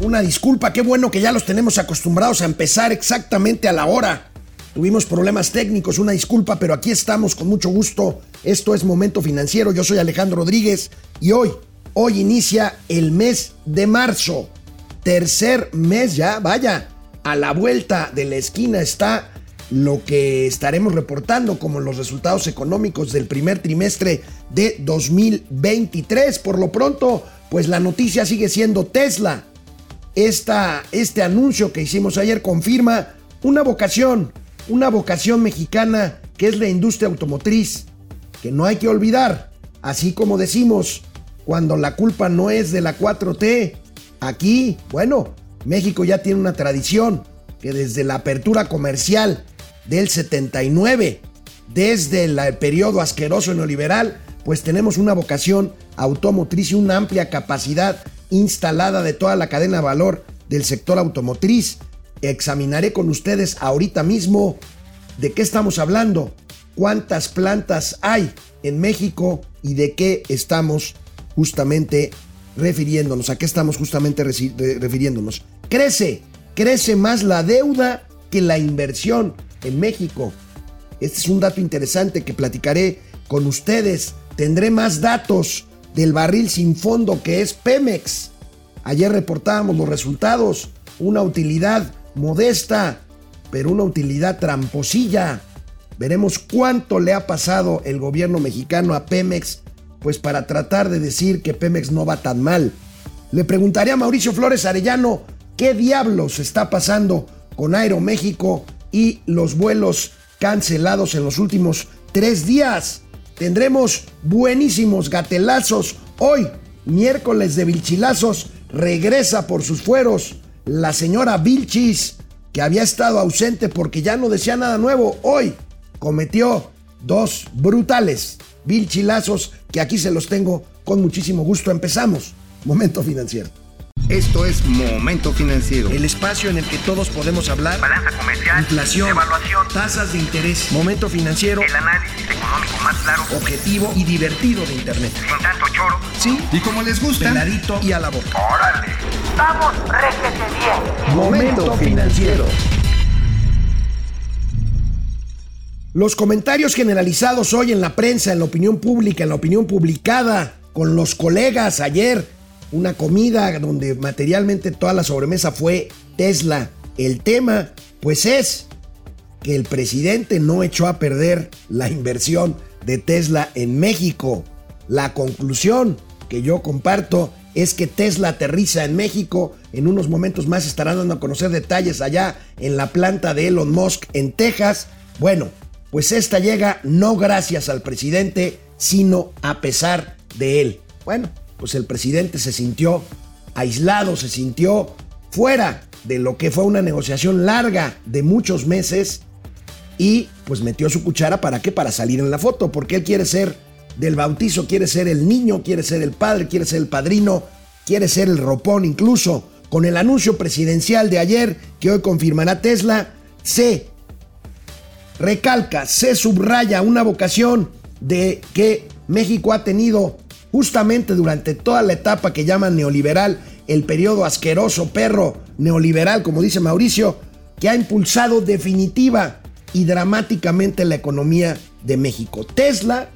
Una disculpa, qué bueno que ya los tenemos acostumbrados a empezar exactamente a la hora. Tuvimos problemas técnicos, una disculpa, pero aquí estamos con mucho gusto. Esto es Momento Financiero, yo soy Alejandro Rodríguez y hoy, hoy inicia el mes de marzo. Tercer mes ya, vaya, a la vuelta de la esquina está lo que estaremos reportando como los resultados económicos del primer trimestre de 2023. Por lo pronto, pues la noticia sigue siendo Tesla. Esta, este anuncio que hicimos ayer confirma una vocación, una vocación mexicana que es la industria automotriz, que no hay que olvidar, así como decimos, cuando la culpa no es de la 4T, aquí, bueno, México ya tiene una tradición que desde la apertura comercial del 79, desde el periodo asqueroso neoliberal, pues tenemos una vocación automotriz y una amplia capacidad instalada de toda la cadena de valor del sector automotriz. Examinaré con ustedes ahorita mismo de qué estamos hablando, cuántas plantas hay en México y de qué estamos justamente refiriéndonos, a qué estamos justamente refiriéndonos. Crece, crece más la deuda que la inversión en México. Este es un dato interesante que platicaré con ustedes. Tendré más datos del barril sin fondo que es Pemex. Ayer reportábamos los resultados, una utilidad modesta, pero una utilidad tramposilla. Veremos cuánto le ha pasado el gobierno mexicano a Pemex, pues para tratar de decir que Pemex no va tan mal. Le preguntaré a Mauricio Flores Arellano qué diablos está pasando con Aeroméxico y los vuelos cancelados en los últimos tres días. Tendremos buenísimos gatelazos hoy, miércoles de Vilchilazos. Regresa por sus fueros la señora Vilchis, que había estado ausente porque ya no decía nada nuevo. Hoy cometió dos brutales Vilchilazos que aquí se los tengo con muchísimo gusto. Empezamos. Momento financiero. Esto es Momento Financiero. El espacio en el que todos podemos hablar. Balanza comercial. Inflación. Evaluación. Tasas de interés. Momento Financiero. El análisis económico más claro. Objetivo y divertido de Internet. Sin tanto choro. Sí. Y como les gusta. Peladito y a la boca. ¡Órale! ¡Vamos, réjete bien! Momento Financiero. Los comentarios generalizados hoy en la prensa, en la opinión pública, en la opinión publicada, con los colegas ayer una comida donde materialmente toda la sobremesa fue Tesla. El tema, pues es que el presidente no echó a perder la inversión de Tesla en México. La conclusión que yo comparto es que Tesla aterriza en México. En unos momentos más estarán dando a conocer detalles allá en la planta de Elon Musk en Texas. Bueno, pues esta llega no gracias al presidente, sino a pesar de él. Bueno, pues el presidente se sintió aislado, se sintió fuera de lo que fue una negociación larga de muchos meses y pues metió su cuchara para qué, para salir en la foto, porque él quiere ser del bautizo, quiere ser el niño, quiere ser el padre, quiere ser el padrino, quiere ser el ropón incluso. Con el anuncio presidencial de ayer que hoy confirmará Tesla, se recalca, se subraya una vocación de que México ha tenido justamente durante toda la etapa que llaman neoliberal, el periodo asqueroso perro neoliberal, como dice Mauricio, que ha impulsado definitiva y dramáticamente la economía de México. Tesla,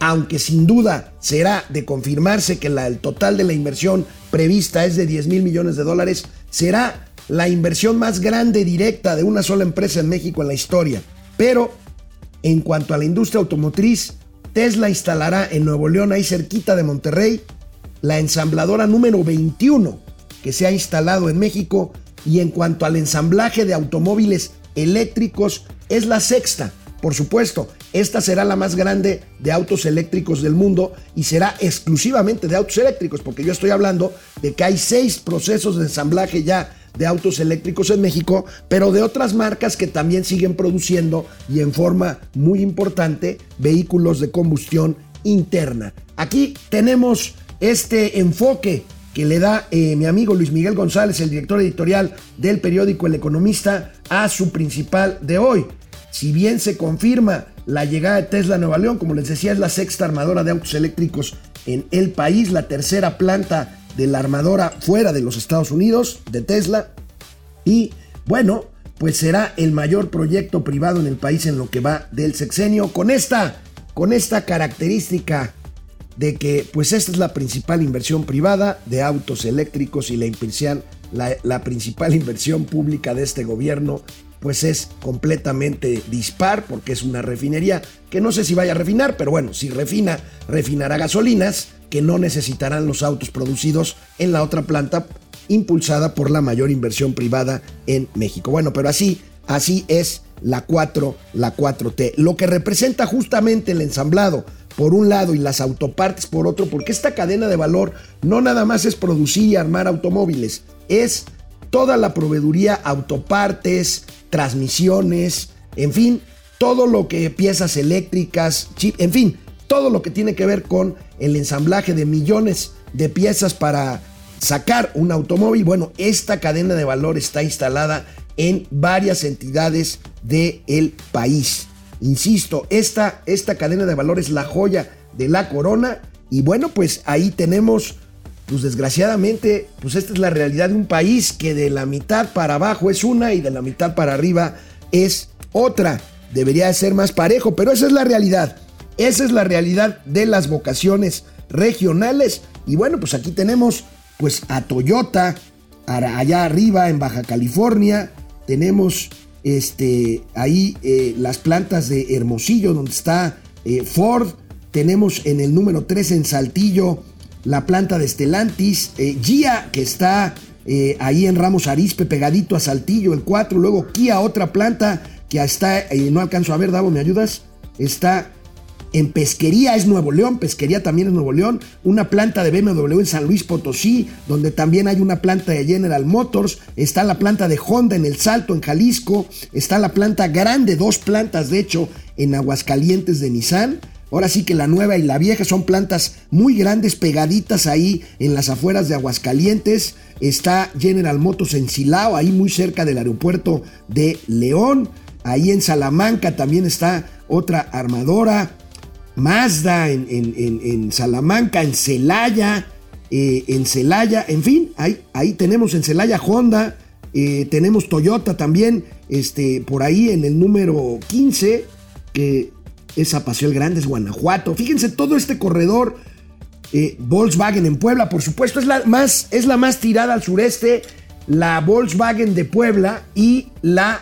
aunque sin duda será de confirmarse que la, el total de la inversión prevista es de 10 mil millones de dólares, será la inversión más grande directa de una sola empresa en México en la historia. Pero en cuanto a la industria automotriz, Tesla instalará en Nuevo León, ahí cerquita de Monterrey, la ensambladora número 21 que se ha instalado en México y en cuanto al ensamblaje de automóviles eléctricos es la sexta. Por supuesto, esta será la más grande de autos eléctricos del mundo y será exclusivamente de autos eléctricos, porque yo estoy hablando de que hay seis procesos de ensamblaje ya de autos eléctricos en México, pero de otras marcas que también siguen produciendo y en forma muy importante vehículos de combustión interna. Aquí tenemos este enfoque que le da eh, mi amigo Luis Miguel González, el director editorial del periódico El Economista, a su principal de hoy. Si bien se confirma la llegada de Tesla a Nueva León, como les decía, es la sexta armadora de autos eléctricos en el país, la tercera planta de la armadora fuera de los Estados Unidos, de Tesla. Y bueno, pues será el mayor proyecto privado en el país en lo que va del sexenio. Con esta, con esta característica de que pues esta es la principal inversión privada de autos eléctricos y la, la, la principal inversión pública de este gobierno pues es completamente dispar porque es una refinería que no sé si vaya a refinar, pero bueno, si refina, refinará gasolinas que no necesitarán los autos producidos en la otra planta impulsada por la mayor inversión privada en México. Bueno, pero así, así es la 4, la 4T, lo que representa justamente el ensamblado por un lado y las autopartes por otro, porque esta cadena de valor no nada más es producir y armar automóviles, es toda la proveeduría, autopartes, transmisiones, en fin, todo lo que piezas eléctricas, chip, en fin, todo lo que tiene que ver con el ensamblaje de millones de piezas para sacar un automóvil. Bueno, esta cadena de valor está instalada en varias entidades del país. Insisto, esta, esta cadena de valor es la joya de la corona y bueno, pues ahí tenemos pues desgraciadamente, pues esta es la realidad de un país que de la mitad para abajo es una y de la mitad para arriba es otra. Debería de ser más parejo, pero esa es la realidad. Esa es la realidad de las vocaciones regionales. Y bueno, pues aquí tenemos pues a Toyota, allá arriba en Baja California. Tenemos este, ahí eh, las plantas de Hermosillo, donde está eh, Ford. Tenemos en el número 3 en Saltillo la planta de Estelantis, eh, Gia, que está eh, ahí en Ramos Arispe, pegadito a Saltillo, el 4, luego Kia, otra planta que está, no alcanzo a ver, Davo, ¿me ayudas? Está en Pesquería, es Nuevo León, Pesquería también es Nuevo León, una planta de BMW en San Luis Potosí, donde también hay una planta de General Motors, está la planta de Honda en El Salto, en Jalisco, está la planta grande, dos plantas de hecho, en Aguascalientes de Nissan, Ahora sí que la nueva y la vieja son plantas muy grandes pegaditas ahí en las afueras de Aguascalientes. Está General Motors en Silao, ahí muy cerca del aeropuerto de León. Ahí en Salamanca también está otra armadora. Mazda en, Salamanca, en Celaya, eh, en Celaya, en fin, ahí, ahí tenemos en Celaya Honda, eh, tenemos Toyota también, este, por ahí en el número 15, que esa Paseo el Grande, es Guanajuato. Fíjense, todo este corredor, eh, Volkswagen en Puebla, por supuesto, es la, más, es la más tirada al sureste, la Volkswagen de Puebla y la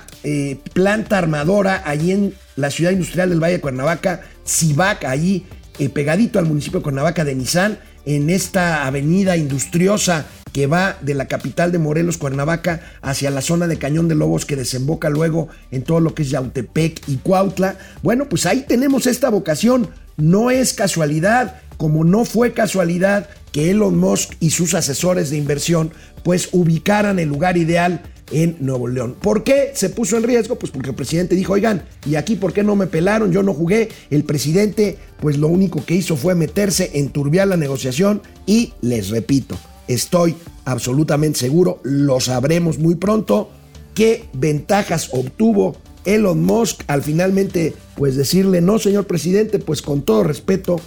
planta armadora allí en la ciudad industrial del Valle de Cuernavaca, Cibac, allí eh, pegadito al municipio de Cuernavaca de Nissan, en esta avenida industriosa que va de la capital de Morelos, Cuernavaca, hacia la zona de Cañón de Lobos que desemboca luego en todo lo que es Yautepec y Cuautla. Bueno, pues ahí tenemos esta vocación. No es casualidad, como no fue casualidad que Elon Musk y sus asesores de inversión pues ubicaran el lugar ideal en Nuevo León. ¿Por qué se puso en riesgo? Pues porque el presidente dijo, oigan, ¿y aquí por qué no me pelaron? Yo no jugué. El presidente pues lo único que hizo fue meterse, en turbiar la negociación y les repito, estoy absolutamente seguro, lo sabremos muy pronto, qué ventajas obtuvo Elon Musk al finalmente pues decirle, no señor presidente, pues con todo respeto,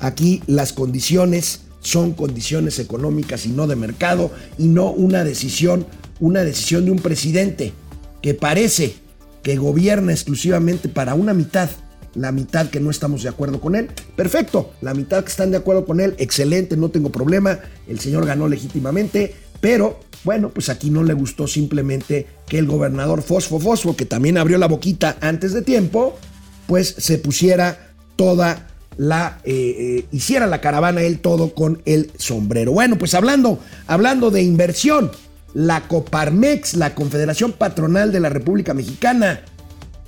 aquí las condiciones son condiciones económicas y no de mercado y no una decisión, una decisión de un presidente que parece que gobierna exclusivamente para una mitad la mitad que no estamos de acuerdo con él, perfecto, la mitad que están de acuerdo con él, excelente, no tengo problema, el señor ganó legítimamente, pero bueno, pues aquí no le gustó simplemente que el gobernador Fosfo Fosfo, que también abrió la boquita antes de tiempo, pues se pusiera toda la, eh, eh, hiciera la caravana él todo con el sombrero. Bueno, pues hablando, hablando de inversión, la Coparmex, la Confederación Patronal de la República Mexicana,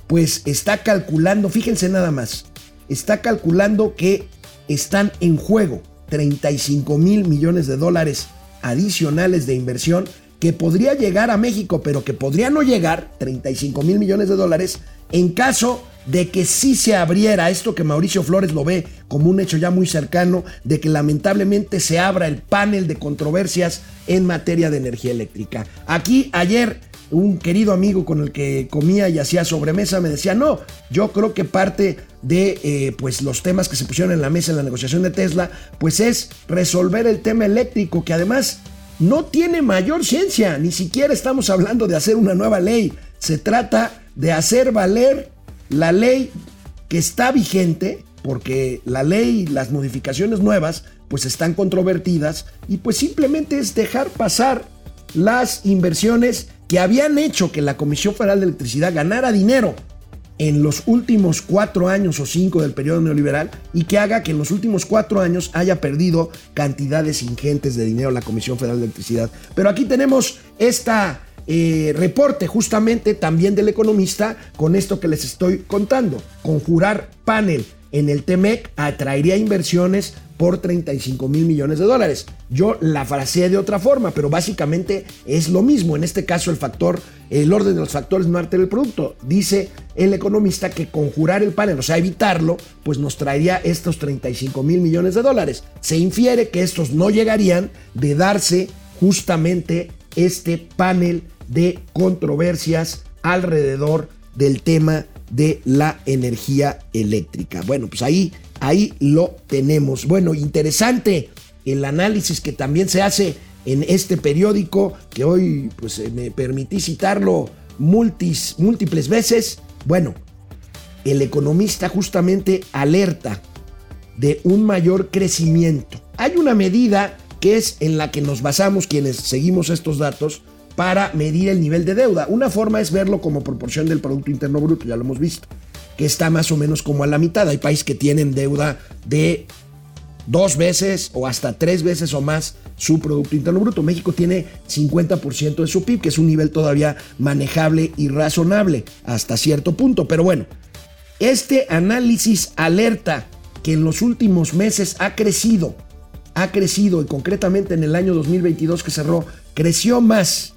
pues está calculando, fíjense nada más, está calculando que están en juego 35 mil millones de dólares adicionales de inversión que podría llegar a México, pero que podría no llegar, 35 mil millones de dólares, en caso de que sí se abriera esto que Mauricio Flores lo ve como un hecho ya muy cercano, de que lamentablemente se abra el panel de controversias en materia de energía eléctrica. Aquí ayer un querido amigo con el que comía y hacía sobremesa me decía, no, yo creo que parte de eh, pues los temas que se pusieron en la mesa en la negociación de Tesla, pues es resolver el tema eléctrico, que además no tiene mayor ciencia, ni siquiera estamos hablando de hacer una nueva ley, se trata de hacer valer la ley que está vigente, porque la ley, las modificaciones nuevas, pues están controvertidas y pues simplemente es dejar pasar las inversiones que habían hecho que la Comisión Federal de Electricidad ganara dinero en los últimos cuatro años o cinco del periodo neoliberal y que haga que en los últimos cuatro años haya perdido cantidades ingentes de dinero la Comisión Federal de Electricidad. Pero aquí tenemos esta eh, reporte justamente también del economista con esto que les estoy contando. Conjurar panel en el TEMEC atraería inversiones por 35 mil millones de dólares. Yo la fraseé de otra forma, pero básicamente es lo mismo. En este caso, el factor, el orden de los factores no altera el producto. Dice el economista que conjurar el panel, o sea, evitarlo, pues nos traería estos 35 mil millones de dólares. Se infiere que estos no llegarían de darse justamente este panel de controversias alrededor del tema de la energía eléctrica. Bueno, pues ahí, ahí lo tenemos. Bueno, interesante el análisis que también se hace en este periódico, que hoy pues eh, me permití citarlo múltiples veces. Bueno, el economista justamente alerta de un mayor crecimiento. Hay una medida que es en la que nos basamos quienes seguimos estos datos, para medir el nivel de deuda. Una forma es verlo como proporción del Producto Interno Bruto, ya lo hemos visto, que está más o menos como a la mitad. Hay países que tienen deuda de dos veces o hasta tres veces o más su Producto Interno Bruto. México tiene 50% de su PIB, que es un nivel todavía manejable y razonable hasta cierto punto. Pero bueno, este análisis alerta que en los últimos meses ha crecido, ha crecido y concretamente en el año 2022 que cerró, creció más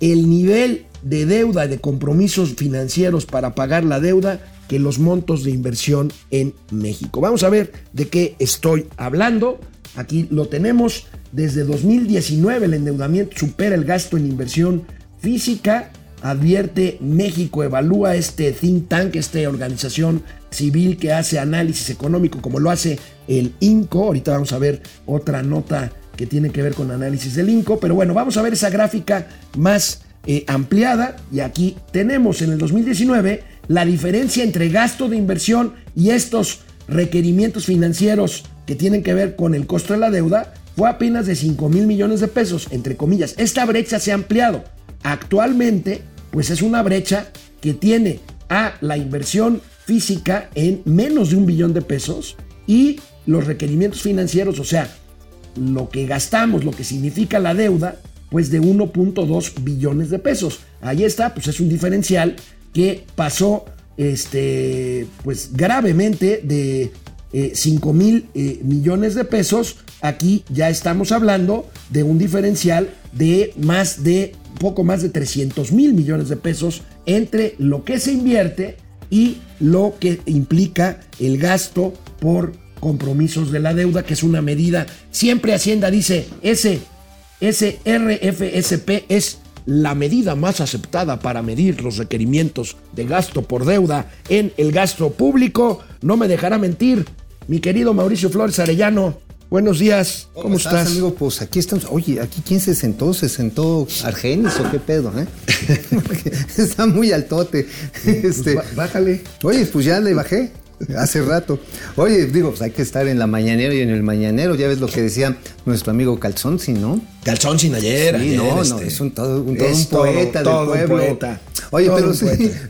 el nivel de deuda de compromisos financieros para pagar la deuda que los montos de inversión en México. Vamos a ver de qué estoy hablando. Aquí lo tenemos. Desde 2019 el endeudamiento supera el gasto en inversión física. Advierte México, evalúa este think tank, esta organización civil que hace análisis económico como lo hace el INCO. Ahorita vamos a ver otra nota que tiene que ver con análisis del INCO. Pero bueno, vamos a ver esa gráfica más eh, ampliada. Y aquí tenemos en el 2019 la diferencia entre gasto de inversión y estos requerimientos financieros que tienen que ver con el costo de la deuda fue apenas de 5 mil millones de pesos, entre comillas. Esta brecha se ha ampliado. Actualmente, pues es una brecha que tiene a la inversión física en menos de un billón de pesos y los requerimientos financieros, o sea, lo que gastamos, lo que significa la deuda, pues de 1.2 billones de pesos. Ahí está, pues es un diferencial que pasó este, pues gravemente de 5 eh, mil eh, millones de pesos. Aquí ya estamos hablando de un diferencial de más de poco más de 300 mil millones de pesos entre lo que se invierte y lo que implica el gasto por compromisos de la deuda, que es una medida. Siempre Hacienda dice, ese, ese RFSP es la medida más aceptada para medir los requerimientos de gasto por deuda en el gasto público. No me dejará mentir, mi querido Mauricio Flores Arellano. Buenos días, ¿cómo, estás, amigo? Pues aquí estamos. Oye, ¿aquí quién se sentó? ¿Se sentó Argenis o qué pedo, eh? está muy altote. Pues este, bájale. Oye, pues ya le bajé. Hace rato. Oye, digo, pues hay que estar en la mañanera y en el mañanero. Ya ves lo que decía nuestro amigo Calzonzi, ¿no? Calzonzi ayer. Sí, no, no, este, es un, todo, un, poeta del pueblo. Oye, pero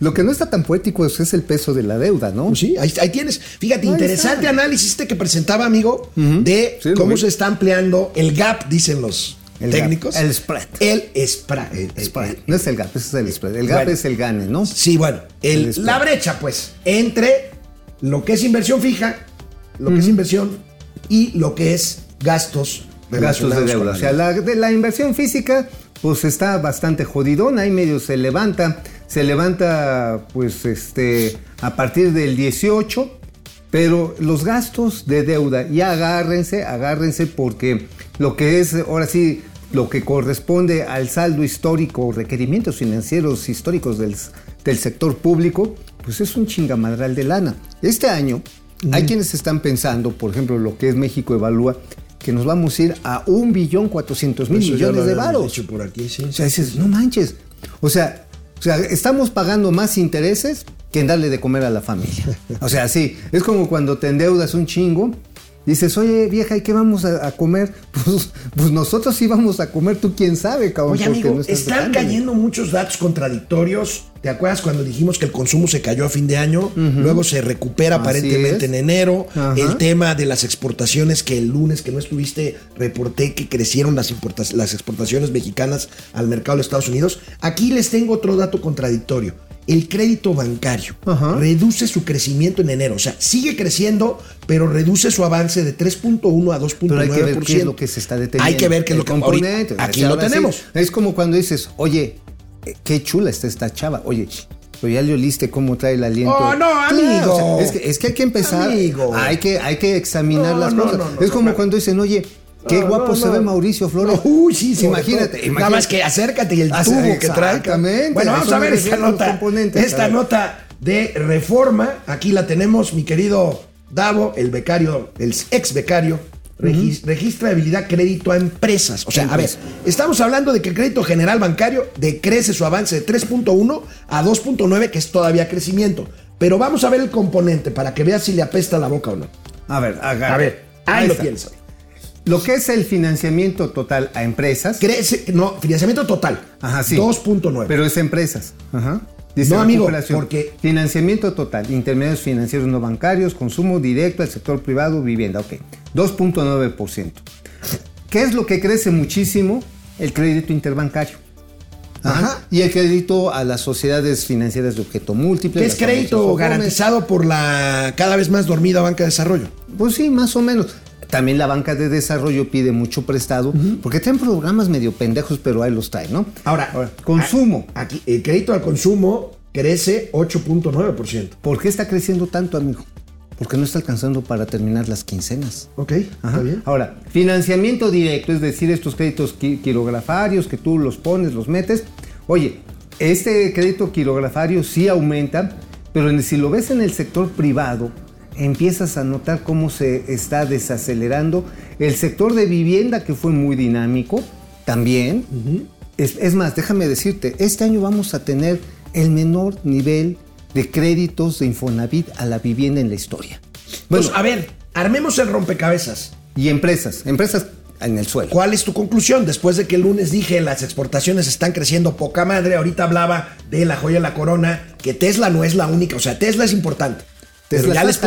lo que no está tan poético es, el peso de la deuda, ¿no? Pues sí, ahí, tienes. Fíjate, interesante análisis este que presentaba, amigo, de cómo se está ampliando el gap, dicen los técnicos. el spread. El spread. El, spread. no es el gap, ese es el spread. El gap es el gane, ¿no? Sí, bueno. la brecha, pues, entre lo que es inversión fija, lo que es inversión y lo que es gastos. Gastos de deuda. O sea, la, de la inversión física, pues está bastante jodidona, ahí medio se levanta, se levanta pues este a partir del 18, pero los gastos de deuda, ya agárrense, agárrense porque lo que es ahora sí lo que corresponde al saldo histórico, requerimientos financieros históricos del, del sector público, pues es un chingamadral de lana. Este año hay quienes están pensando, por ejemplo, lo que es México Evalúa, que nos vamos a ir a un billón cuatrocientos mil millones de varos. dicho por aquí, sí. O sea, dices, no manches. O sea, o sea, estamos pagando más intereses que en darle de comer a la familia. O sea, sí, es como cuando te endeudas un chingo. Dices, oye vieja, ¿y qué vamos a, a comer? Pues, pues nosotros sí vamos a comer, tú quién sabe, cabrón. Oye, amigo, no están cayendo muchos datos contradictorios. ¿Te acuerdas cuando dijimos que el consumo se cayó a fin de año? Luego se recupera Así aparentemente es. en enero. Ajá. El tema de las exportaciones, que el lunes que no estuviste, reporté que crecieron las, las exportaciones mexicanas al mercado de Estados Unidos. Aquí les tengo otro dato contradictorio. El crédito bancario Ajá. reduce su crecimiento en enero. O sea, sigue creciendo, pero reduce su avance de 3.1 a 2.9%. Pero hay que ver qué es lo que se está deteniendo. Hay que ver qué es lo que componente. Aquí lo tenemos. es como cuando dices, oye, eh, qué chula está esta chava. Oye, pero ya le oliste cómo trae el aliento. Oh, no, amigo. o sea, es, que, es que hay que empezar. Amigo. Hay que, hay que examinar No, las no, cosas. no, es como cuando dicen, oye, qué No, guapo no, se no. ve Mauricio Flores. Uy, sí, sobre imagínate. Nada más que acércate y el tubo sí, que trae. exactamente, Bueno, vamos a ver esta a nota. a Esta nota de reforma. Aquí la tenemos, mi querido Davo, el becario, el ex becario. regis- Registra habilidad crédito a empresas. O sea, a ver, estamos hablando de que el crédito general bancario decrece su avance de 3.1 a 2.9, que es todavía crecimiento. Pero vamos a ver el componente para que veas si le apesta la boca o no. A ver, agarra. A ver, ahí, lo está. Lo que es el financiamiento total a empresas. Crece, no, financiamiento total. Ajá, sí. 2.9. Pero es empresas. Ajá. No, amigo, porque- Financiamiento total, intermediarios financieros no bancarios, consumo directo al sector privado, vivienda. Ok, 2.9%. ¿Qué es lo que crece muchísimo? El crédito interbancario. Ajá. Ajá. Y el crédito a las sociedades financieras de objeto múltiple. que es crédito garantizado por la cada vez más dormida banca de desarrollo. Pues sí, más o menos. También la banca de desarrollo pide mucho prestado, porque tienen programas medio pendejos, pero ahí los traen, ¿no? Ahora, consumo. Aquí, el crédito al consumo crece 8.9%. ¿Por qué está creciendo tanto, amigo? Porque no está alcanzando para terminar las quincenas. Ok, Ajá. está bien. Ahora, financiamiento directo, es decir, estos créditos qui- quirografarios que tú los pones, los metes. Oye, este crédito quirografario sí aumenta, pero si lo ves en el sector privado, empiezas a notar cómo se está desacelerando. El sector de vivienda, que fue muy dinámico, también. es, es más, déjame decirte, este año vamos a tener el menor nivel de créditos de Infonavit a la vivienda en la historia. Bueno, Pues, a ver, armemos el rompecabezas. y empresas, empresas en el suelo. ¿Cuál es tu conclusión? Después de que el lunes dije las exportaciones están creciendo poca madre, ahorita hablaba de la joya de la corona, que Tesla no es la única, o sea, Tesla es importante. Pero ya les,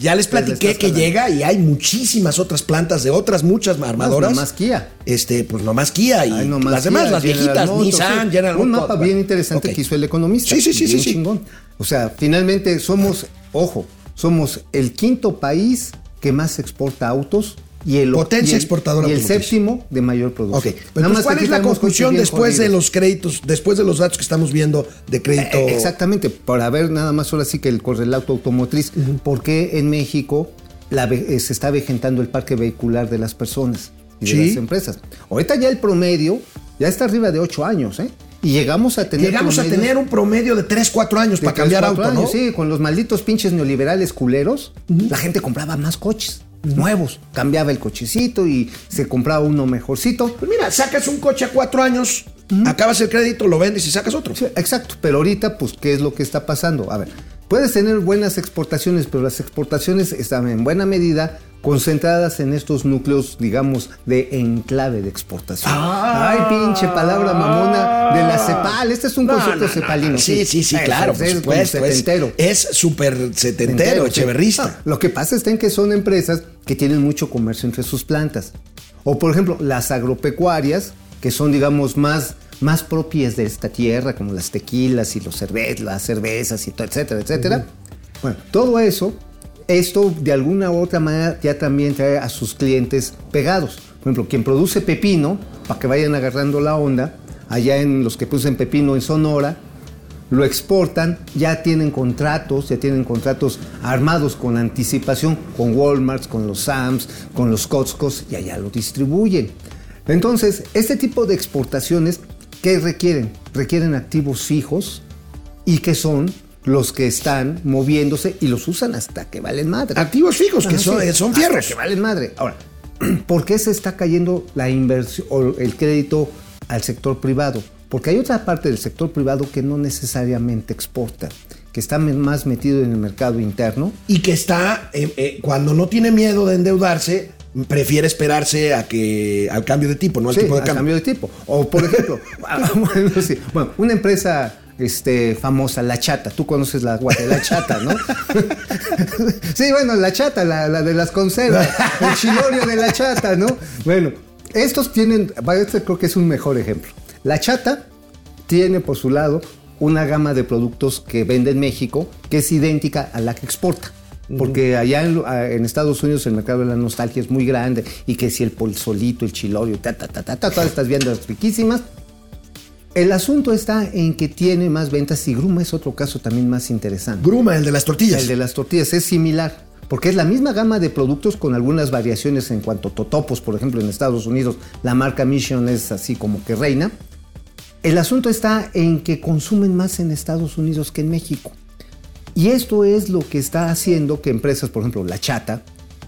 ya les platiqué que llega y hay muchísimas otras plantas de otras muchas armadoras. nomás Kia. Este, pues nomás Kia y Ay, no más las demás, Kia, las viejitas, Nissan, sí. General Un mapa bien interesante que hizo el economista. Sí, sí, sí, bien sí, sí. chingón. O sea, finalmente somos, ojo, somos el quinto país que más exporta autos y el Potencia y el- exportadora y el séptimo de mayor producción. Nada más ¿cuál es la conclusión después de los créditos, después de los datos que estamos viendo de crédito? Eh, Exactamente, para ver nada más ahora sí que el correlato automotriz, ¿por qué en México la eh, se está vejentando el parque vehicular de las personas y de Sí. las empresas? Ahorita ya el promedio ya está arriba de 8 años, ¿eh? Y llegamos a tener Llegamos a tener un promedio de 3, 4 años de para cambiar auto, ¿no? Sí, con los malditos pinches neoliberales culeros, la gente compraba más coches nuevos, cambiaba el cochecito y se compraba uno mejorcito. Pues mira, sacas un coche a 4 años, acabas el crédito, lo vendes y sacas otro. Sí, exacto, pero ahorita, pues, ¿qué es lo que está pasando? A ver, puedes tener buenas exportaciones, pero las exportaciones están en buena medida concentradas en estos núcleos, digamos, de enclave de exportación. Ah. Ay, pinche palabra mamona de la CEPAL. Este es un No, concepto no, no, cepalino. no. Sí, sí, sí, claro, es supuesto. Es setentero. es súper setentero, sí. echeverrista. Ah, lo que pasa en que son empresas que tienen mucho comercio entre sus plantas. O, por ejemplo, las agropecuarias, que son, digamos, más, más propias de esta tierra, como las tequilas y los cerve las cervezas y todo, etcétera, etcétera. Bueno, todo eso, esto de alguna u otra manera ya también trae a sus clientes pegados. Por ejemplo, quien produce pepino, para que vayan agarrando la onda, allá en los que producen pepino en Sonora, lo exportan, ya tienen contratos, ya tienen contratos armados con anticipación con Walmart, con los Sams, con los Costcos y allá lo distribuyen. Entonces, este tipo de exportaciones, ¿qué requieren? Requieren activos fijos y que son los que están moviéndose y los usan hasta que valen madre. Activos fijos, que son, eh, son hasta fierros. que valen madre. Ahora, ¿por qué se está cayendo la inversión o el crédito al sector privado? Porque hay otra parte del sector privado que no necesariamente exporta, que está más metido en el mercado interno. Y que está, eh, eh, cuando no tiene miedo de endeudarse, prefiere esperarse a que al cambio de tipo, no al Sí, tipo de al cambio. cambio de tipo. O por ejemplo, bueno, sí. Bueno, una empresa este, famosa, La Chata. Tú conoces la, gua- la Chata, ¿no? sí, bueno, La Chata, la, la de las conservas. El chilorio de La Chata, ¿no? Bueno, estos tienen, este creo que es un mejor ejemplo. La Chata tiene por su lado una gama de productos que vende en México que es idéntica a la que exporta. Porque allá en, a- en Estados Unidos el mercado de la nostalgia es muy grande y que si el polsolito, el chilorio, ta, ta, ta, ta, ta, todas estas viandas riquísimas. El asunto está en que tiene más ventas y Gruma es otro caso también más interesante. Gruma, el de las tortillas. El de las tortillas es similar, porque es la misma gama de productos con algunas variaciones en cuanto a totopos, por ejemplo, en Estados Unidos la marca Mission es así como que reina. El asunto está en que consumen más en Estados Unidos que en México. Y esto es lo que está haciendo que empresas, por ejemplo, La Chata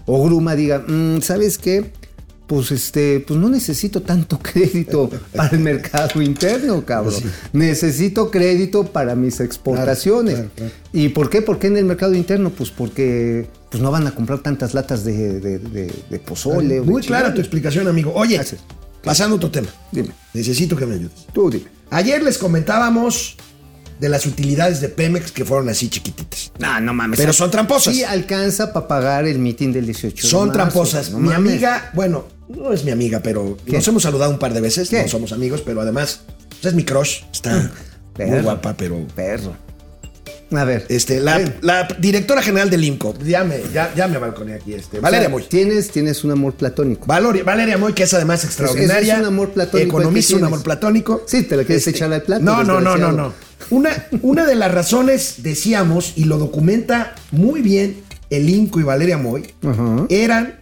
o Gruma digan, "Mm, ¿sabes qué? Pues este, pues no necesito tanto crédito para el mercado interno, cabrón. Necesito crédito para mis exportaciones. Claro, claro, ¿Y por qué? ¿Por qué en el mercado interno? Pues porque pues no van a comprar tantas latas de, de, de- de pozole. de Muy clara tu explicación, amigo. Oye, Gracias. pasando a otro tema. Dime. Necesito que me ayudes. Tú dime. Ayer les comentábamos de las utilidades de Pemex que fueron así chiquititas. No, no mames. Pero son tramposas. Sí alcanza para pagar el mitin del 18 de Son marzo, tramposas. no mi mames. amiga, bueno, no es mi amiga, pero ¿Qué? nos hemos saludado un par de veces. ¿Qué? No somos amigos, pero además pues, es mi crush. Está muy Perro. guapa, pero. Perro. A ver. Este, la, directora general del IMCO, ya me, ya, ya me balconé aquí, este, Valeria O sea, Moy. Tienes, tienes un amor platónico. Valoria- Valeria Moy, que es además extraordinaria. es un amor platónico Economista, un amor platónico. Este, Sí, te la quieres echar al plato, No, no, no, no, no. Una, una de las razones, decíamos, y lo documenta muy bien el INCO y Valeria Moy, eran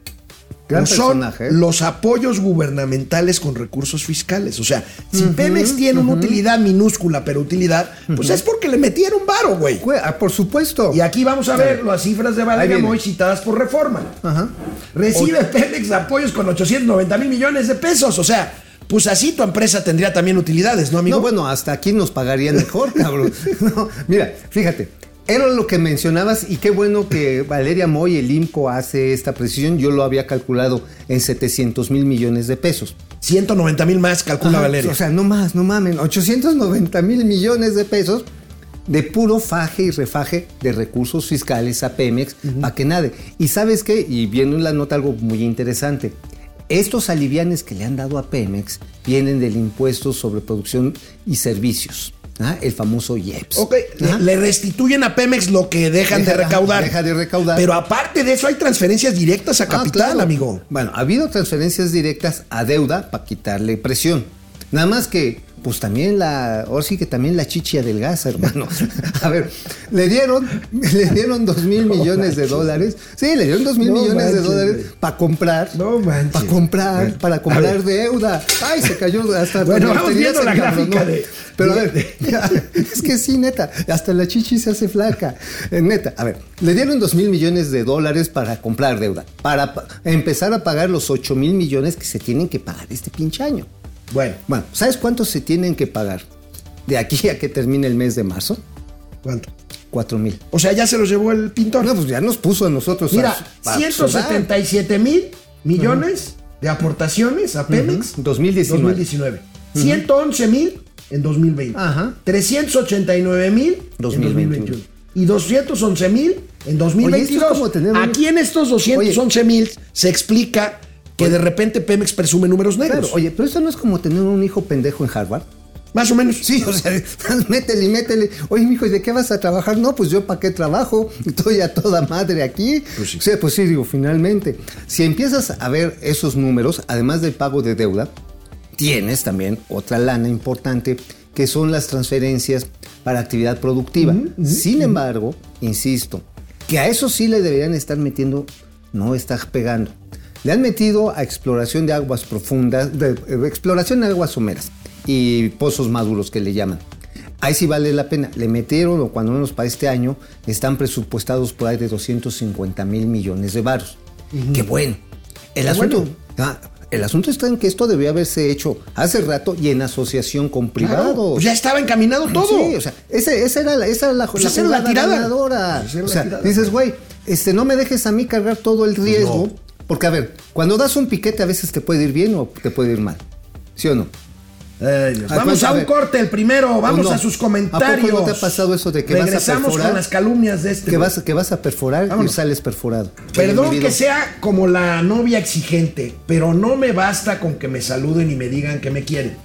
Gran son los apoyos gubernamentales con recursos fiscales. O sea, si Pemex tiene una utilidad minúscula, pero utilidad, pues es porque le metieron varo, güey. Ah, por supuesto. Y aquí vamos a ver las cifras de Valeria. Moy citadas por reforma. Ajá. Recibe Pemex apoyos con 890 mil millones de pesos. O sea, pues así tu empresa tendría también utilidades, ¿no, amigo? No, bueno, hasta aquí nos pagarían mejor, cabrón. No, mira, fíjate. Era lo que mencionabas y qué bueno que Valeria Moy, el IMCO, hace esta precisión. Yo lo había calculado en 700 mil millones de pesos. 190 mil más, calcula Ajá, Valeria. O sea, no más, no mamen. 890 mil millones de pesos de puro faje y refaje de recursos fiscales a Pemex para que nade. Y sabes qué, y viendo en la nota algo muy interesante. Estos alivianes que le han dado a Pemex vienen del impuesto sobre producción y servicios, ¿ah? el famoso IEPS. Ok, le- ¿ah? le, restituyen a Pemex lo que dejan Deja- de recaudar. deja de recaudar. Pero aparte de eso, hay transferencias directas a Ah, capital, claro. amigo. Bueno, ha habido transferencias directas a deuda para quitarle presión. Nada más que, pues también la, ahora sí que también la chichi adelgaza, hermano. A ver, le dieron, le dieron dos mil millones de dólares. Sí, le dieron dos mil No millones de dólares para comprar. No manches. Para comprar, para comprar deuda. Ay, se cayó hasta Bueno, vamos viendo la gráfica de- Pero a ver, es que sí, neta, hasta la chichi se hace flaca. Eh, Neta, a ver, le dieron dos mil millones de dólares para comprar deuda, para pa- empezar a pagar los 8 mil millones que se tienen que pagar este pinche año. Bueno, Bueno, ¿sabes cuántos se tienen que pagar de aquí a que termine el mes de marzo? ¿cuánto? 4 mil. O sea, ya se los llevó el pintor. No, pues ya nos puso a nosotros. Mira, a- a 177 mil millones de aportaciones a Pemex. Ujú, 2019. 2019. 111 mil en 2020. Ajá. 389 mil en 2021. 2021. Y 211 mil en 2022. como tener Aquí en estos 211 mil se explica que de repente Pemex presume números negros. Claro, oye, pero esto no es como tener un hijo pendejo en Harvard. Más o menos. Sí, o sea, métele métele. Oye, mijo, ¿y de qué vas a trabajar? No, pues yo para qué trabajo. Estoy a toda madre aquí. Pues sí. O sea, pues sí, digo, finalmente. Si empiezas a ver esos números, además del pago de deuda, tienes también otra lana importante que son las transferencias para actividad productiva. Sin embargo, insisto, que a eso sí le deberían estar metiendo, no está pegando. Le han metido a exploración de aguas profundas, de, eh, exploración de aguas someras y pozos maduros que le llaman. Ahí sí vale la pena. Le metieron, o cuando menos para este año, están presupuestados por ahí de 250 mil millones de varos. Qué bueno. El Qué asunto, bueno. ah, el asunto está en que esto debió haberse hecho hace rato y en asociación con privados. Pues ya estaba encaminado todo. Sí, o sea, ese- esa era la, esa era la, Pues la esa era la jugada tirada. ganadora. Pues era O sea, tirada. dices, güey, este, no me dejes a mí cargar todo el riesgo. no. Porque, a ver, cuando das un piquete a veces te puede ir bien o te puede ir mal. ¿Sí o no? Ay, Dios. Ah, Vamos pues, a a un ver. corte, el primero. Vamos no? a sus ¿A comentarios. poco no te ha pasado eso de que vas a perforar? con las calumnias de este. Que vas, que vas a perforar Vámonos. y sales perforado. Perdón que sea como la novia exigente, pero no me basta con que me saluden y me digan que me quieren.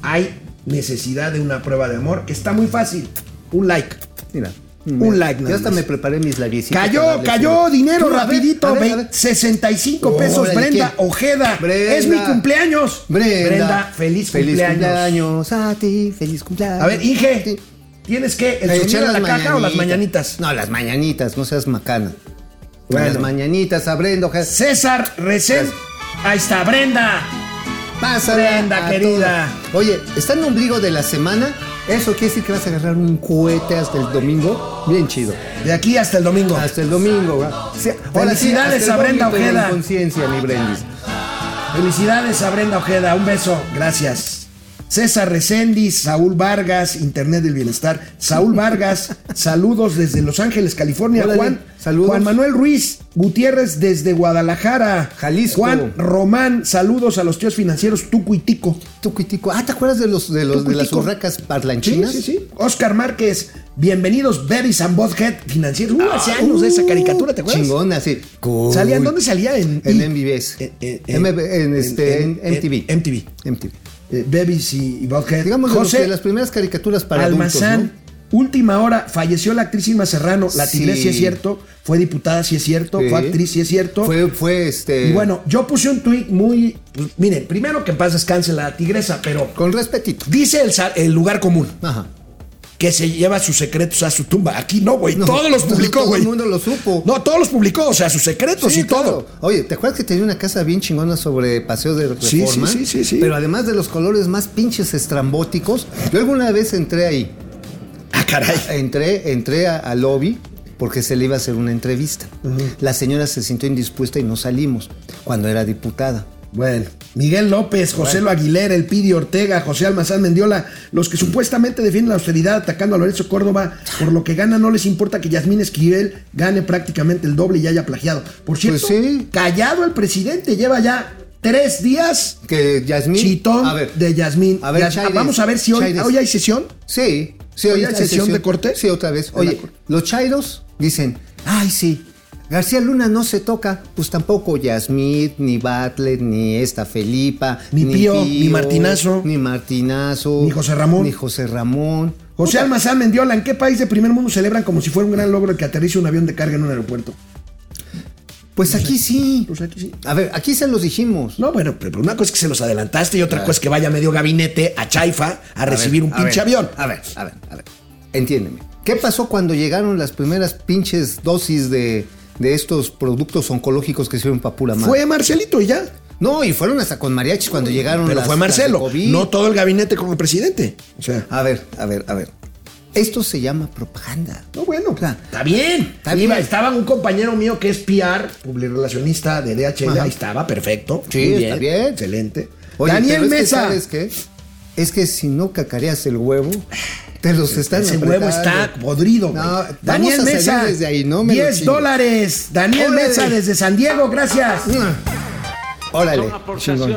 Hay necesidad de una prueba de amor que está muy fácil. Un like. Mira. Un like Ya hasta me preparé mis labiecitos. Cayó, cayó su- dinero Tú, a ver, rapidito, a ver, ve- a ver. 65 pesos, Brenda. Ojeda. Brenda. Es mi cumpleaños. Brenda. feliz, Feliz cumpleaños. cumpleaños a ti, feliz cumpleaños. A ver, Inge. ¿tienes que el de la caja o las mañanitas? No, las mañanitas, no seas macana. Bueno. Las mañanitas, abriendo. Ojeda. César Recén. Ahí está, Brenda. Pásala Brenda, a querida. Oye, está en ombligo de la semana. Eso quiere decir que vas a agarrar un cohete hasta el domingo. Bien chido. De aquí hasta el domingo. Hasta el domingo. Felicidades a Brenda Ojeda. inconsciencia, mi Brendis. Felicidades a Brenda Ojeda, un beso, gracias. César Recendis, Saúl Vargas, Internet del Bienestar. Saúl Vargas, saludos desde Los Ángeles, California. Juan, saludos. Juan Manuel Ruiz Gutiérrez desde Guadalajara. Jalisco. Juan Román, saludos a los tíos financieros Tuco y Tico. Tucuitico. Ah, ¿te acuerdas de los de los de las urracas Sí, parlanchinas? sí, sí. Oscar Márquez, bienvenidos, Berries and Bothead financieros. Uh, hace años de esa caricatura, ¿te acuerdas? Chingona, sí. Cool. ¿Salía en dónde salía? En, En MBS. En, en- MB en, este, en- en MTV. MTV. MTV. Eh, y, y Bothead. Digamos José de las primeras caricaturas para Almazán, adultos, última hora, falleció la actriz Irma Serrano. La Sí. tigresa, sí es cierto. Fue diputada, sí es cierto. ¿no? Fue actriz, sí es cierto. Fue, fue este. Y bueno, yo puse un tuit muy. pues, miren, primero que en paz descanse la tigresa, pero Con respetito. dice el, el lugar común Ajá. Que se lleva sus secretos a su tumba. Aquí no, güey. No, todos los publicó, Todo güey. el mundo lo supo. No, todos los publicó, o sea, sus secretos Sí, y todo. Oye, ¿te acuerdas que tenía una casa bien chingona sobre Paseo de Reforma? Sí, sí, sí, sí, sí. Pero además de los colores más pinches estrambóticos, yo alguna vez entré ahí. Ah, caray. Entré, entré a- al lobby porque se le iba a hacer una entrevista. La señora se sintió indispuesta y no salimos cuando era diputada. Bueno, Miguel López, José Lo Aguilera, El Pidi Ortega, José Almazán Mendiola, los que supuestamente defienden la austeridad atacando a Lorenzo Córdoba, por lo que gana no les importa que Yasmín Esquivel gane prácticamente el doble y haya plagiado. Por cierto, Pues sí. callado el presidente, lleva ya tres días Que Yasmín. chitón A ver, de Yasmín. A ver, Chaires, vamos a ver si hoy, hoy hay sesión. Sí, sí, ¿Hoy hoy hay sesión de corte? Sí, otra vez. Oye, los chairos dicen, ay, sí, García Luna no se toca, pues tampoco Yasmith, ni Bartlett, ni esta Felipa, Ni Pío, ni Martinazo. ni Martinazo, Ni José Ramón. ni José Ramón. José Almazán Mendiola, ¿en qué país de primer mundo celebran como si fuera un gran logro el que aterrice un avión de carga en un aeropuerto? Pues aquí sí. Pues aquí sí. A ver, aquí se los dijimos. No, bueno, pero una cosa es que se los adelantaste y otra cosa es que vaya medio gabinete a Chaifa a, recibir un a pinche ver, avión. A ver, a ver, a ver. Entiéndeme. ¿Qué pasó cuando llegaron las primeras pinches dosis de, de estos productos oncológicos que sirven para pura madre? Fue Marcelito y ya. No, y fueron hasta con mariachis cuando llegaron Pero las- fue Marcelo, COVID. no todo el gabinete con el presidente. O sea, A ver, a ver, a ver. Esto se llama propaganda. no, bueno, Claro. está bien. Está Iba- Estaba un compañero mío que es PR, publirelacionista de DHL, ahí estaba, perfecto. Sí, muy está bien. Excelente. Oye, Daniel pero es que, Mesa. ¿Sabes qué? Es que si no cacareas el huevo, te los están Ese huevo apretando. está podrido. No, Daniel vamos a salir Mesa, desde ahí, no me lo 10 chingues. dólares. Daniel Órale. Mesa desde San Diego, gracias. Órale. Son aportaciones.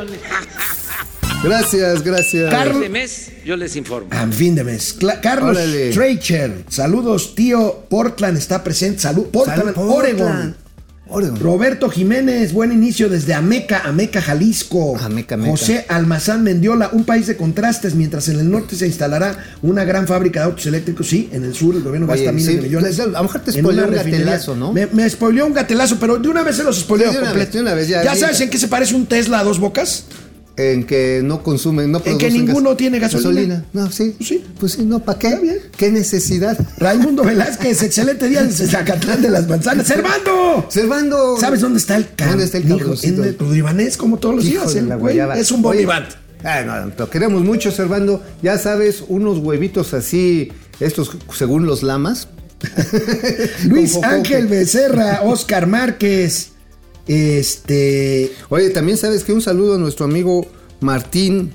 Gracias, gracias. Carlos- Este mes yo les informo. A fin de mes. Cla- Carlos Órale. Streicher. Saludos, tío. Portland está presente. Salud. Portland, Sal- Oregon. Roberto Jiménez, buen inicio desde Ameca, Ameca, Jalisco. Ameca, Ameca. José Almazán Mendiola, un país de contrastes, mientras en el norte se instalará una gran fábrica de autos eléctricos. Sí, en el sur el gobierno Oye, gasta miles sí, de millones. a lo mejor te spoileó un gatelazo, ¿no? Me, me spoileó un gatelazo, pero de una vez se los spoileó Sí, una completo. vez, de una vez, ya, ¿Ya sabes en qué se parece un Tesla a dos bocas? En que no consumen, no En que producen ninguno gas- tiene gasolina. No, sí. Pues sí. Pues sí, no, ¿para qué? Bien. ¿Qué necesidad? Raimundo Velázquez, excelente día desde Zacatlán de las Manzanas. ¡Servando! Servando. ¿Sabes dónde está el cam- ¿Dónde está el cabroncito? En el Tudribanés, como todos los Hijo días. el la güey es un bolivant. Ah, no, lo queremos mucho, Servando. Ya sabes, unos huevitos así, estos según los lamas. Luis. Ángel Becerra, Oscar Márquez, este. Oye, también sabes que un saludo a nuestro amigo Martín,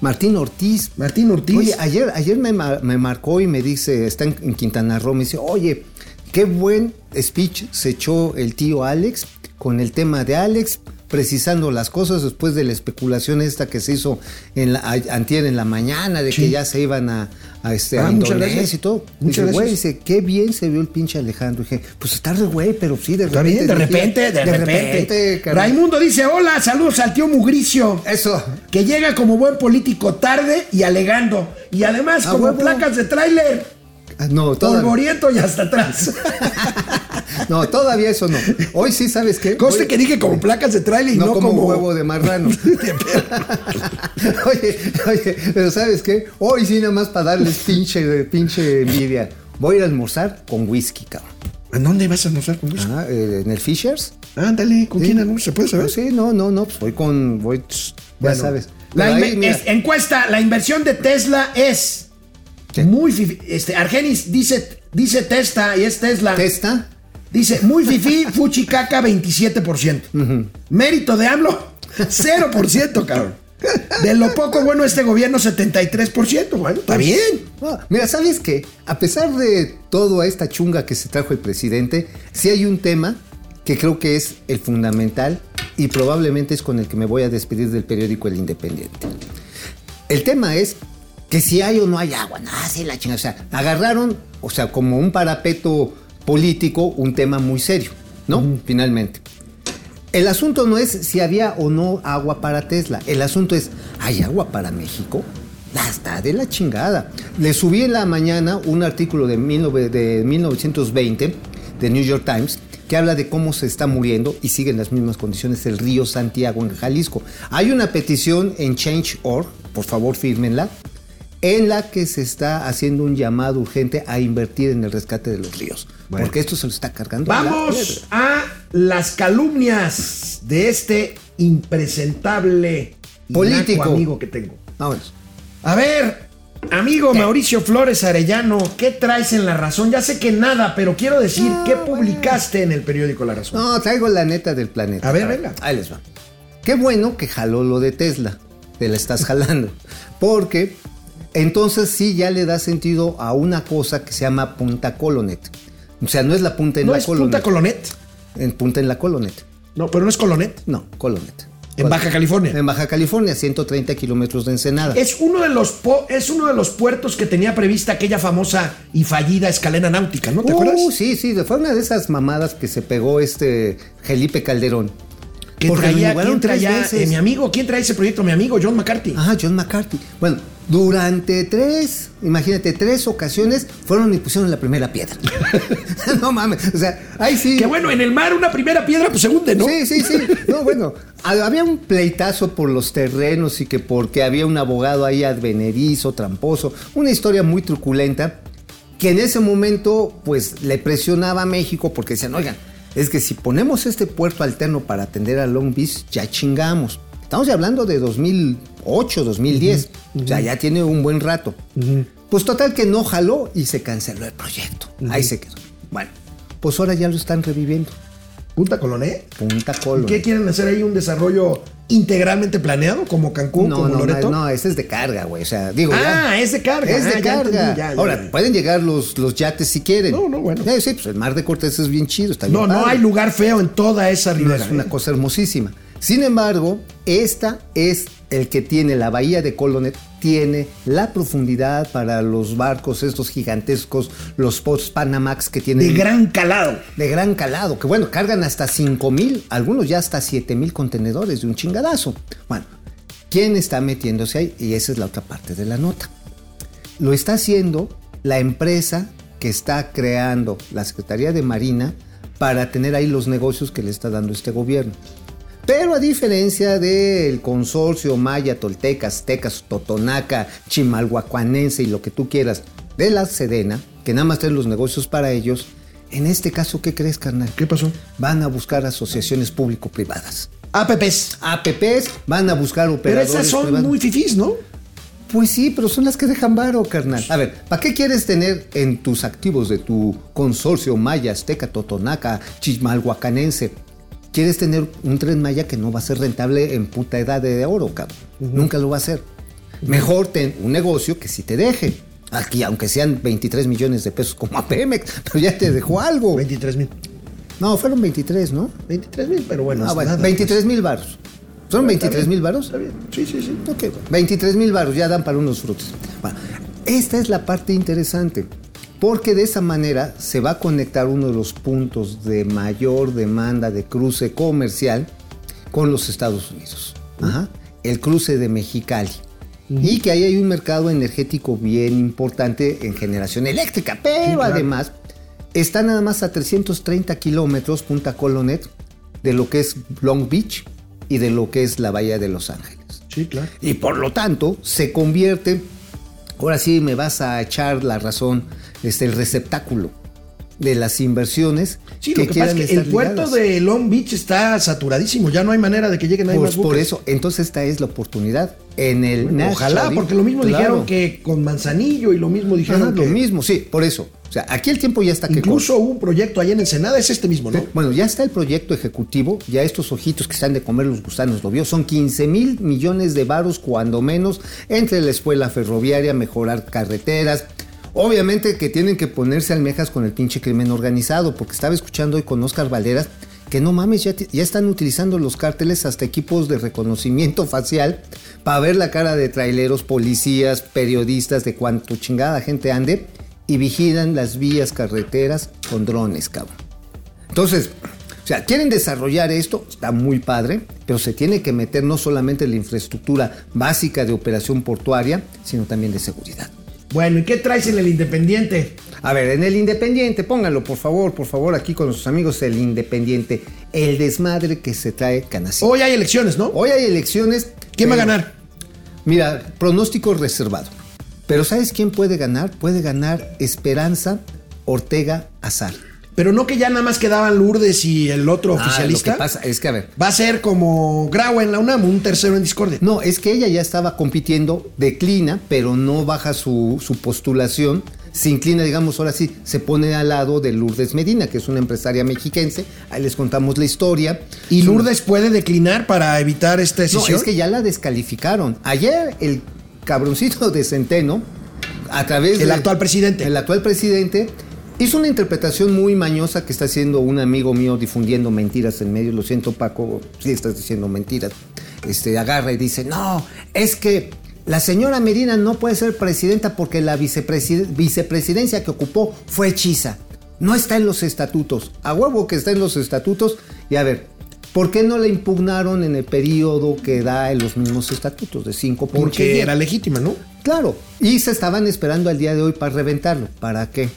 Martín Ortiz. Martín Ortiz. Oye, ayer, ayer me, mar- me marcó y me dice, está en, en Quintana Roo, me dice, oye, qué buen speech se echó el tío Alex con el tema de Alex, precisando las cosas después de la especulación esta que se hizo en la, antier en la mañana, de que ya se iban a, a, este, Ah, a gracias. y todo. Muchas dice, güey, dice, qué bien se vio el pinche Alejandro. dije, pues está re güey, pero sí, de repente. bien, de repente, de, repente. Raimundo dice: Hola, saludos al tío Mugricio. Eso. Que llega como buen político tarde y alegando. Y además, A como placas de tráiler. Ah, No, todavía. Polvoriento y hasta atrás. No, todavía eso no. Hoy sí, ¿sabes qué? Conste Hoy- que dije como placas de tráiler y no, no, como, como huevo de marrano. oye, oye, pero ¿sabes qué? Hoy sí nada más para darles pinche, pinche envidia. Voy a ir a almorzar con whisky, cabrón. ¿A dónde vas a almorzar con eso? Ah, eh, en el Fishers. Ándale, ¿con Sí. quién almuerza? ¿Se puede saber? Sí, no, no, no, pues voy con, voy, ya Bueno, sabes. La ahí, es- encuesta, la inversión de Tesla es Muy fifi- este Argenis dice dice Tesla y es Tesla. ¿Testa? Dice muy fifí, fuchicaca 27%. Mérito de AMLO 0%, cabrón. De lo poco bueno este gobierno 73%, bueno, está bien. Ah, mira, ¿sabes qué? A pesar de toda esta chunga que se trajo el presidente, sí hay un tema que creo que es el fundamental y probablemente es con el que me voy a despedir del periódico El Independiente. El tema es que si hay o no hay agua. No, sí, la chingada. O sea, agarraron, o sea, como un parapeto político, un tema muy serio, ¿no? Finalmente. El asunto no es si había o no agua para Tesla. El asunto es, ¿hay agua para México? La está de la chingada. Le subí en la mañana un artículo de, 19 de 1920 de New York Times que habla de cómo se está muriendo y sigue en las mismas condiciones el río Santiago en Jalisco. Hay una petición en Change.org, por favor fírmenla, en la que se está haciendo un llamado urgente a invertir en el rescate de los ríos. Porque esto se lo está cargando. Vamos a las calumnias de este impresentable Político. amigo que tengo. Vámonos. A ver, amigo Mauricio Flores Arellano, ¿qué traes en La Razón? Ya sé que nada, pero quiero decir, ¿qué publicaste en el periódico La Razón? No, traigo la neta del planeta. A ver, venga. Ahí les va. Qué bueno que jaló lo de Tesla. Te la estás jalando. Porque entonces sí ya le da sentido a una cosa que se llama punta colonet. O sea, no es la punta en ¿No la es colonet. Punta Colonet? En punta en la colonet. No, pero no es Colonet. No, colonet. En Baja California. En Baja California, 130 kilómetros de Ensenada. Es uno, de los po- es uno de los puertos que tenía prevista aquella famosa y fallida escalera náutica, ¿no te Uh, acuerdas? Sí, sí, fue una de esas mamadas que se pegó este Felipe Calderón. Lo traía, ¿quién traía? Eh, mi amigo, ¿quién trae ese proyecto? Mi amigo, John McCarthy. Ah, John McCarthy. Bueno, durante tres, imagínate, tres ocasiones fueron y pusieron la primera piedra. no mames, o sea, ahí sí. Que bueno, en el mar una primera piedra pues se hunde, ¿no? Sí, sí, sí. No, bueno, ha- había un pleitazo por los terrenos y que porque había un abogado ahí advenedizo, tramposo, una historia muy truculenta que en ese momento pues le presionaba a México porque decían, oigan, es que si ponemos este puerto alterno para atender a Long Beach, ya chingamos. Estamos hablando de 2008, 2010, o sea, ya tiene un buen rato. Pues total que no jaló y se canceló el proyecto. Ahí se quedó. Bueno, pues ahora ya lo están reviviendo. Punta Colonet. Punta ¿Y Colo. qué quieren hacer ahí? ¿Un desarrollo integralmente planeado como Cancún, No, como no, Loreto? no, ese es de carga, güey. O sea, digo, Ah, ya. es de carga. Es de Ah, ya carga. entendí, ya, Ahora, pueden llegar los, los yates si quieren. No, no, bueno. Eh, sí, pues el mar de Cortés es bien chido, está bien No, no hay lugar feo en toda esa No, ribera. es una ¿eh? cosa hermosísima. Sin embargo, esta es el que tiene la bahía de Colonet, tiene la profundidad para los barcos estos gigantescos, los post Panamax que tienen De gran calado. de gran calado, que bueno, cargan hasta 5 mil, algunos ya hasta 7 mil contenedores de un chingadazo. Bueno, ¿quién está metiéndose ahí? Y esa es la otra parte de la nota. Lo está haciendo la empresa que está creando la Secretaría de Marina para tener ahí los negocios que le está dando este gobierno. Pero a diferencia del consorcio Maya, Tolteca, Aztecas, Totonaca, Chimalhuacuanense y lo que tú quieras de la Sedena, que nada más traen los negocios para ellos, en este caso, ¿qué crees, carnal? ¿Qué pasó? Van a buscar asociaciones público-privadas. APPs. APPs van a buscar Pero operadores esas son privados. muy fifís, ¿no? Pues sí, pero son las que dejan varo, carnal. A ver, ¿para qué quieres tener en tus activos de tu consorcio Maya, Azteca, Totonaca, Chismalhuacanense? Quieres tener un tren Maya que no va a ser rentable en puta edad de oro, cabrón. Nunca lo va a hacer. Mejor ten un negocio que sí te deje. Aquí, aunque sean 23 millones de pesos como a Pemex, pero ya te dejó algo. 23 mil. No, fueron 23, ¿no? 23 mil, pero bueno. Ah, bueno, nada, 23 mil varos. ¿Son pues. Está 23 bien, mil varos? Está bien. Sí, sí, sí. Ok, bueno, 23 mil baros ya dan para unos frutos. Bueno, esta es la parte interesante, porque de esa manera se va a conectar uno de los puntos de mayor demanda de cruce comercial con los Estados Unidos. Ajá, el cruce de Mexicali. Y que ahí hay un mercado energético bien importante en generación eléctrica, pero claro. además está nada más a 330 kilómetros, Punta Colonet, de lo que es Long Beach y de lo que es la Bahía de Los Ángeles. Sí, claro. Y por lo tanto, se convierte, ahora sí me vas a echar la razón, este, el receptáculo de las inversiones Sí, lo que pasa es que el puerto ligadas. de Long Beach está saturadísimo. Ya no hay manera de que lleguen ahí Pues más por buques. eso, entonces esta es la oportunidad. En el Bueno, Ojalá, porque lo mismo claro. dijeron que con Manzanillo y lo mismo dijeron Ajá, que... lo mismo, sí, por eso. O sea, aquí el tiempo ya está que Incluso hubo un proyecto allá en Ensenada, es este mismo, ¿no? Bueno, ya está el proyecto ejecutivo, ya estos ojitos que están de comer los gusanos lo vio, son 15 mil millones de varos cuando menos entre la escuela ferroviaria, mejorar carreteras. Obviamente que tienen que ponerse almejas con el pinche crimen organizado, porque estaba escuchando hoy con Oscar Valderas que no mames, ya, están utilizando los cárteles hasta equipos de reconocimiento facial para ver la cara de traileros, policías, periodistas, de cuánto chingada gente ande y vigilan las vías carreteras con drones, cabrón. Entonces, o sea, quieren desarrollar esto, está muy padre, pero se tiene que meter no solamente en la infraestructura básica de operación portuaria, sino también de seguridad. Bueno, ¿y qué traes en el Independiente? A ver, en el Independiente, pónganlo por favor, por favor, aquí con nuestros amigos el Independiente, el desmadre que se trae Canacín. Hoy hay elecciones, ¿no? Hoy hay elecciones. ¿Quién va a ganar? Mira, pronóstico reservado. Pero ¿sabes quién puede ganar? Puede ganar Esperanza Ortega Azar. Pero no que ya nada más quedaban Lourdes y el otro Ah, oficialista. lo que pasa es que, a ver, Va a ser como Grau en la UNAM, un tercero en discordia. No, es que ella ya estaba compitiendo, declina, pero no baja su, su postulación. Se inclina, digamos, ahora sí, se pone al lado de Lourdes Medina, que es una empresaria mexiquense. Ahí les contamos la historia. ¿Y Lourdes puede declinar para evitar esta No, decisión? es que ya la descalificaron. Ayer el cabroncito de Centeno, a través El de- actual presidente. El actual presidente hizo una interpretación muy mañosa que está haciendo un amigo mío difundiendo mentiras en medio. Lo siento, Paco, si estás diciendo mentiras. Este agarra y dice: No, es que la señora Medina no puede ser presidenta porque la vicepreside- vicepresidencia que ocupó fue hechiza. No está en los estatutos. A huevo que está en los estatutos. Y a ver, ¿por qué no la impugnaron en el periodo que da en los mismos estatutos de cinco pinches Porque días? era legítima, ¿no? Claro, y se estaban esperando al día de hoy para reventarlo. ¿Para qué?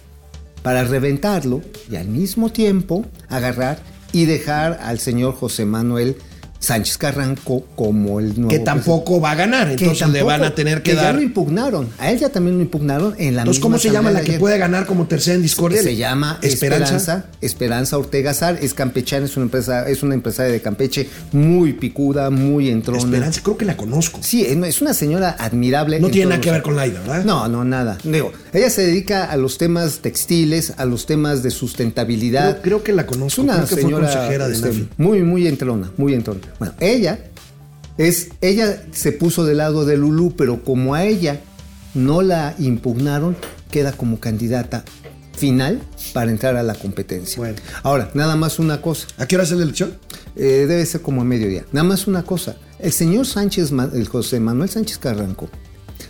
Para reventarlo y al mismo tiempo agarrar y dejar al señor José Manuel Sánchez Carranco como el nuevo Que tampoco va a ganar, entonces Que le van a tener que, ya dar. lo impugnaron. A él ya también lo impugnaron en la Entonces, misma ¿cómo se llama la que puede ganar como tercera en discordia? Se llama Esperanza. Esperanza Ortega Zar, es campechana, es una empresa, es una empresaria de Campeche muy picuda, muy entrona. Esperanza, creo que la conozco. Sí, es es una señora admirable. No en tiene nada que ver con Laida, ¿verdad? No, no, nada. Digo, ella se dedica a los temas textiles, a los temas de sustentabilidad. Creo, creo que la Es conozco. una creo que señora fue consejera de este, muy, muy entrona, muy entrona. Bueno, ella es, ella se puso del lado de Lulú, pero como a ella no la impugnaron, queda como candidata final para entrar a la competencia. Bueno. Ahora, nada más una cosa. ¿A qué hora es la elección? Eh, debe ser como a mediodía. Nada más una cosa. El señor Sánchez, el José Manuel Sánchez Carranco,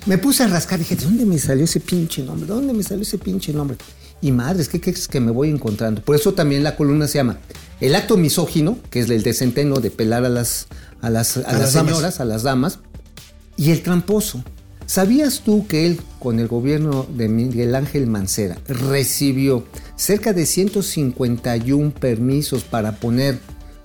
me puse a rascar dije, ¿de dónde me salió ese pinche nombre? ¿De dónde me salió ese pinche nombre? Y madres, ¿qué crees que me voy encontrando? Por eso también la columna se llama El acto misógino, que es el de centeno de pelar a las, a las, a A las las damas. señoras, a las damas, y el tramposo. ¿Sabías tú que él, con el gobierno de Miguel Ángel Mancera, recibió cerca de 151 permisos para poner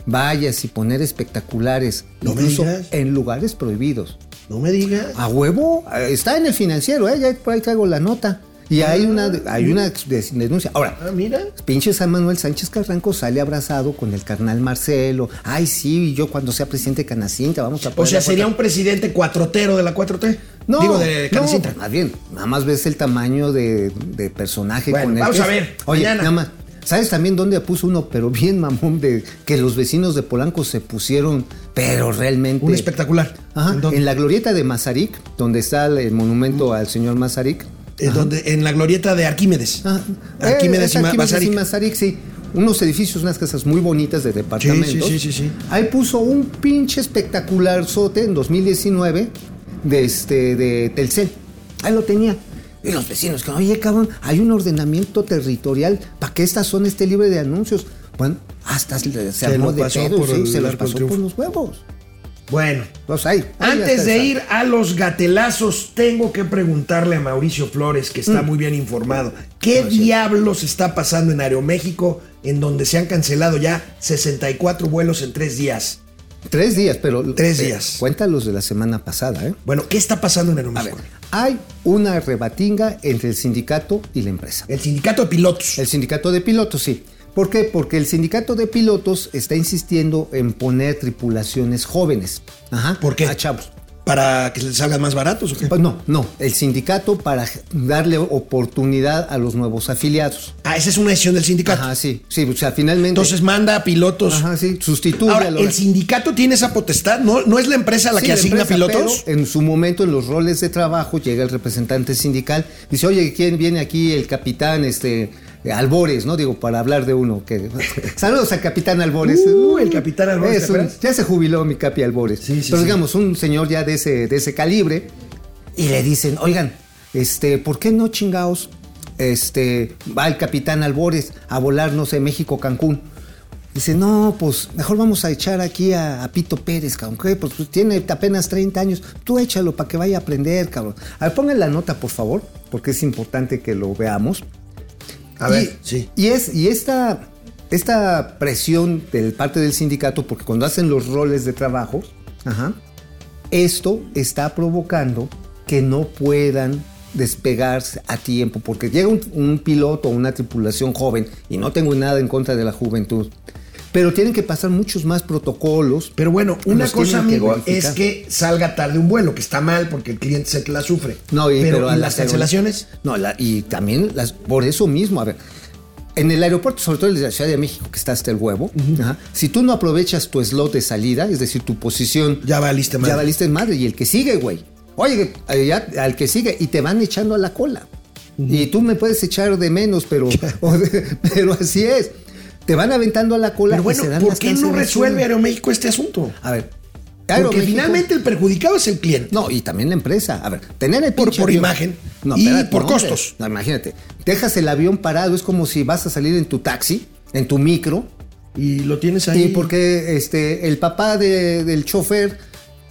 vallas y poner espectaculares, No incluso en lugares prohibidos. No me digas. A huevo, eh, está en el financiero, ¿eh? ya por ahí traigo la nota. Y hay una, hay una denuncia. Ahora, Ah, mira. pinche San Manuel Sánchez Carranco sale abrazado con el carnal Marcelo. Ay, sí, yo cuando sea presidente de Canacinta vamos a O poner sea, sería un presidente cuatrotero de la 4T. No, Digo, de no, Canacintra. más bien, nada más ves el tamaño de, de personaje Bueno, con el vamos que a ver, Oye, mañana. nada más. ¿Sabes también dónde puso uno, pero bien mamón, de que los vecinos de Polanco se pusieron, pero realmente. Un espectacular. Ajá, en la glorieta de Mazarik, donde está el monumento al señor Mazarik. En, donde, en la glorieta de Arquímedes. Ajá. Arquímedes Eh, y Arquímedes Mazarik. y Mazarik, sí. Unos edificios, unas casas muy bonitas de departamentos. sí, sí, sí, sí. Ahí puso un pinche espectacular sote en 2019 de, este, de Telcel. Ahí lo tenía. Y los vecinos, que oye, cabrón, hay un ordenamiento territorial para que esta zona esté libre de anuncios. Bueno, hasta se, armó de pedo, sí, se los pasó por los huevos. Bueno. Pues ahí. ahí Antes de ir a los gatelazos, tengo que preguntarle a Mauricio Flores, que Mm. está muy bien informado, ¿qué diablos está pasando en Aeroméxico, en donde se han cancelado ya 64 vuelos en tres días? Tres días, pero. Tres eh, días. cuenta los de la semana pasada, ¿eh? Bueno, ¿qué está pasando en A ver, Aeroméxico? hay una rebatinga entre el sindicato y la empresa. El sindicato de pilotos. El sindicato de pilotos, sí. ¿Por qué? Porque el sindicato de pilotos está insistiendo en poner tripulaciones jóvenes. Ajá. ¿Por qué? A chavos. ¿Para que les salgan más baratos o qué? No, no. El sindicato para darle oportunidad a los nuevos afiliados. Ah, esa es una decisión del sindicato. Ajá, sí. Sí, o sea, finalmente. Entonces manda a pilotos. Ajá, sí. Sustituye Ahora, a los- ¿el sindicato tiene esa potestad? ¿No, no es la empresa la Sí, que asigna empresa, pilotos? pero en su momento, en los roles de trabajo, llega el representante sindical, dice, oye, ¿quién viene aquí? El capitán, este, Albores, ¿no? Digo, para hablar de uno. que Saludos al capitán Albores. Uh, el capitán Albores, ya se jubiló mi capi Albores. Sí, sí, Pero digamos, un señor ya de ese, de ese calibre, y le dicen, oigan, este, ¿por qué no chingaos? Este, va el capitán Albores a volar, no sé, México-Cancún. Dice, no, pues mejor vamos a echar aquí a, a Pito Pérez, cabrón. Pues, tiene apenas 30 años. Tú échalo para que vaya a aprender, cabrón. A ver, pongan la nota, por favor, porque es importante que lo veamos. A ver, Y- sí. Y, es, y esta, esta presión de parte del sindicato, porque cuando hacen los roles de trabajo, ajá, esto está provocando que no puedan despegarse a tiempo, porque llega un, un piloto o una tripulación joven, y no tengo nada en contra de la juventud, pero tienen que pasar muchos más protocolos. Pero bueno, una cosa, que es que salga tarde un vuelo, que está mal porque el cliente que la sufre. No, y, pero, pero, ¿y a las la- cancelaciones? No, la- y también las, por eso mismo, a ver, en el aeropuerto, sobre todo el de la Ciudad de México, que está hasta el huevo, ajá, si tú no aprovechas tu slot de salida, es decir, tu posición, Ya valiste madre. ya valiste en madre, y el que sigue, güey. Oye, ya, al que sigue, y te van echando a la cola. Y tú me puedes echar de menos, pero, o de- pero así es. Te van aventando a la cola. Pero y bueno, se dan ¿por qué no resuelve Aeroméxico este asunto? A ver. Porque finalmente el perjudicado es el cliente. no, y también la empresa. A ver, tener el Por- por avión- imagen y por costos. No, imagínate. Dejas el avión parado, es como si vas a salir en tu taxi, en tu micro, Y lo tienes ahí. y porque este, el papá de- del chofer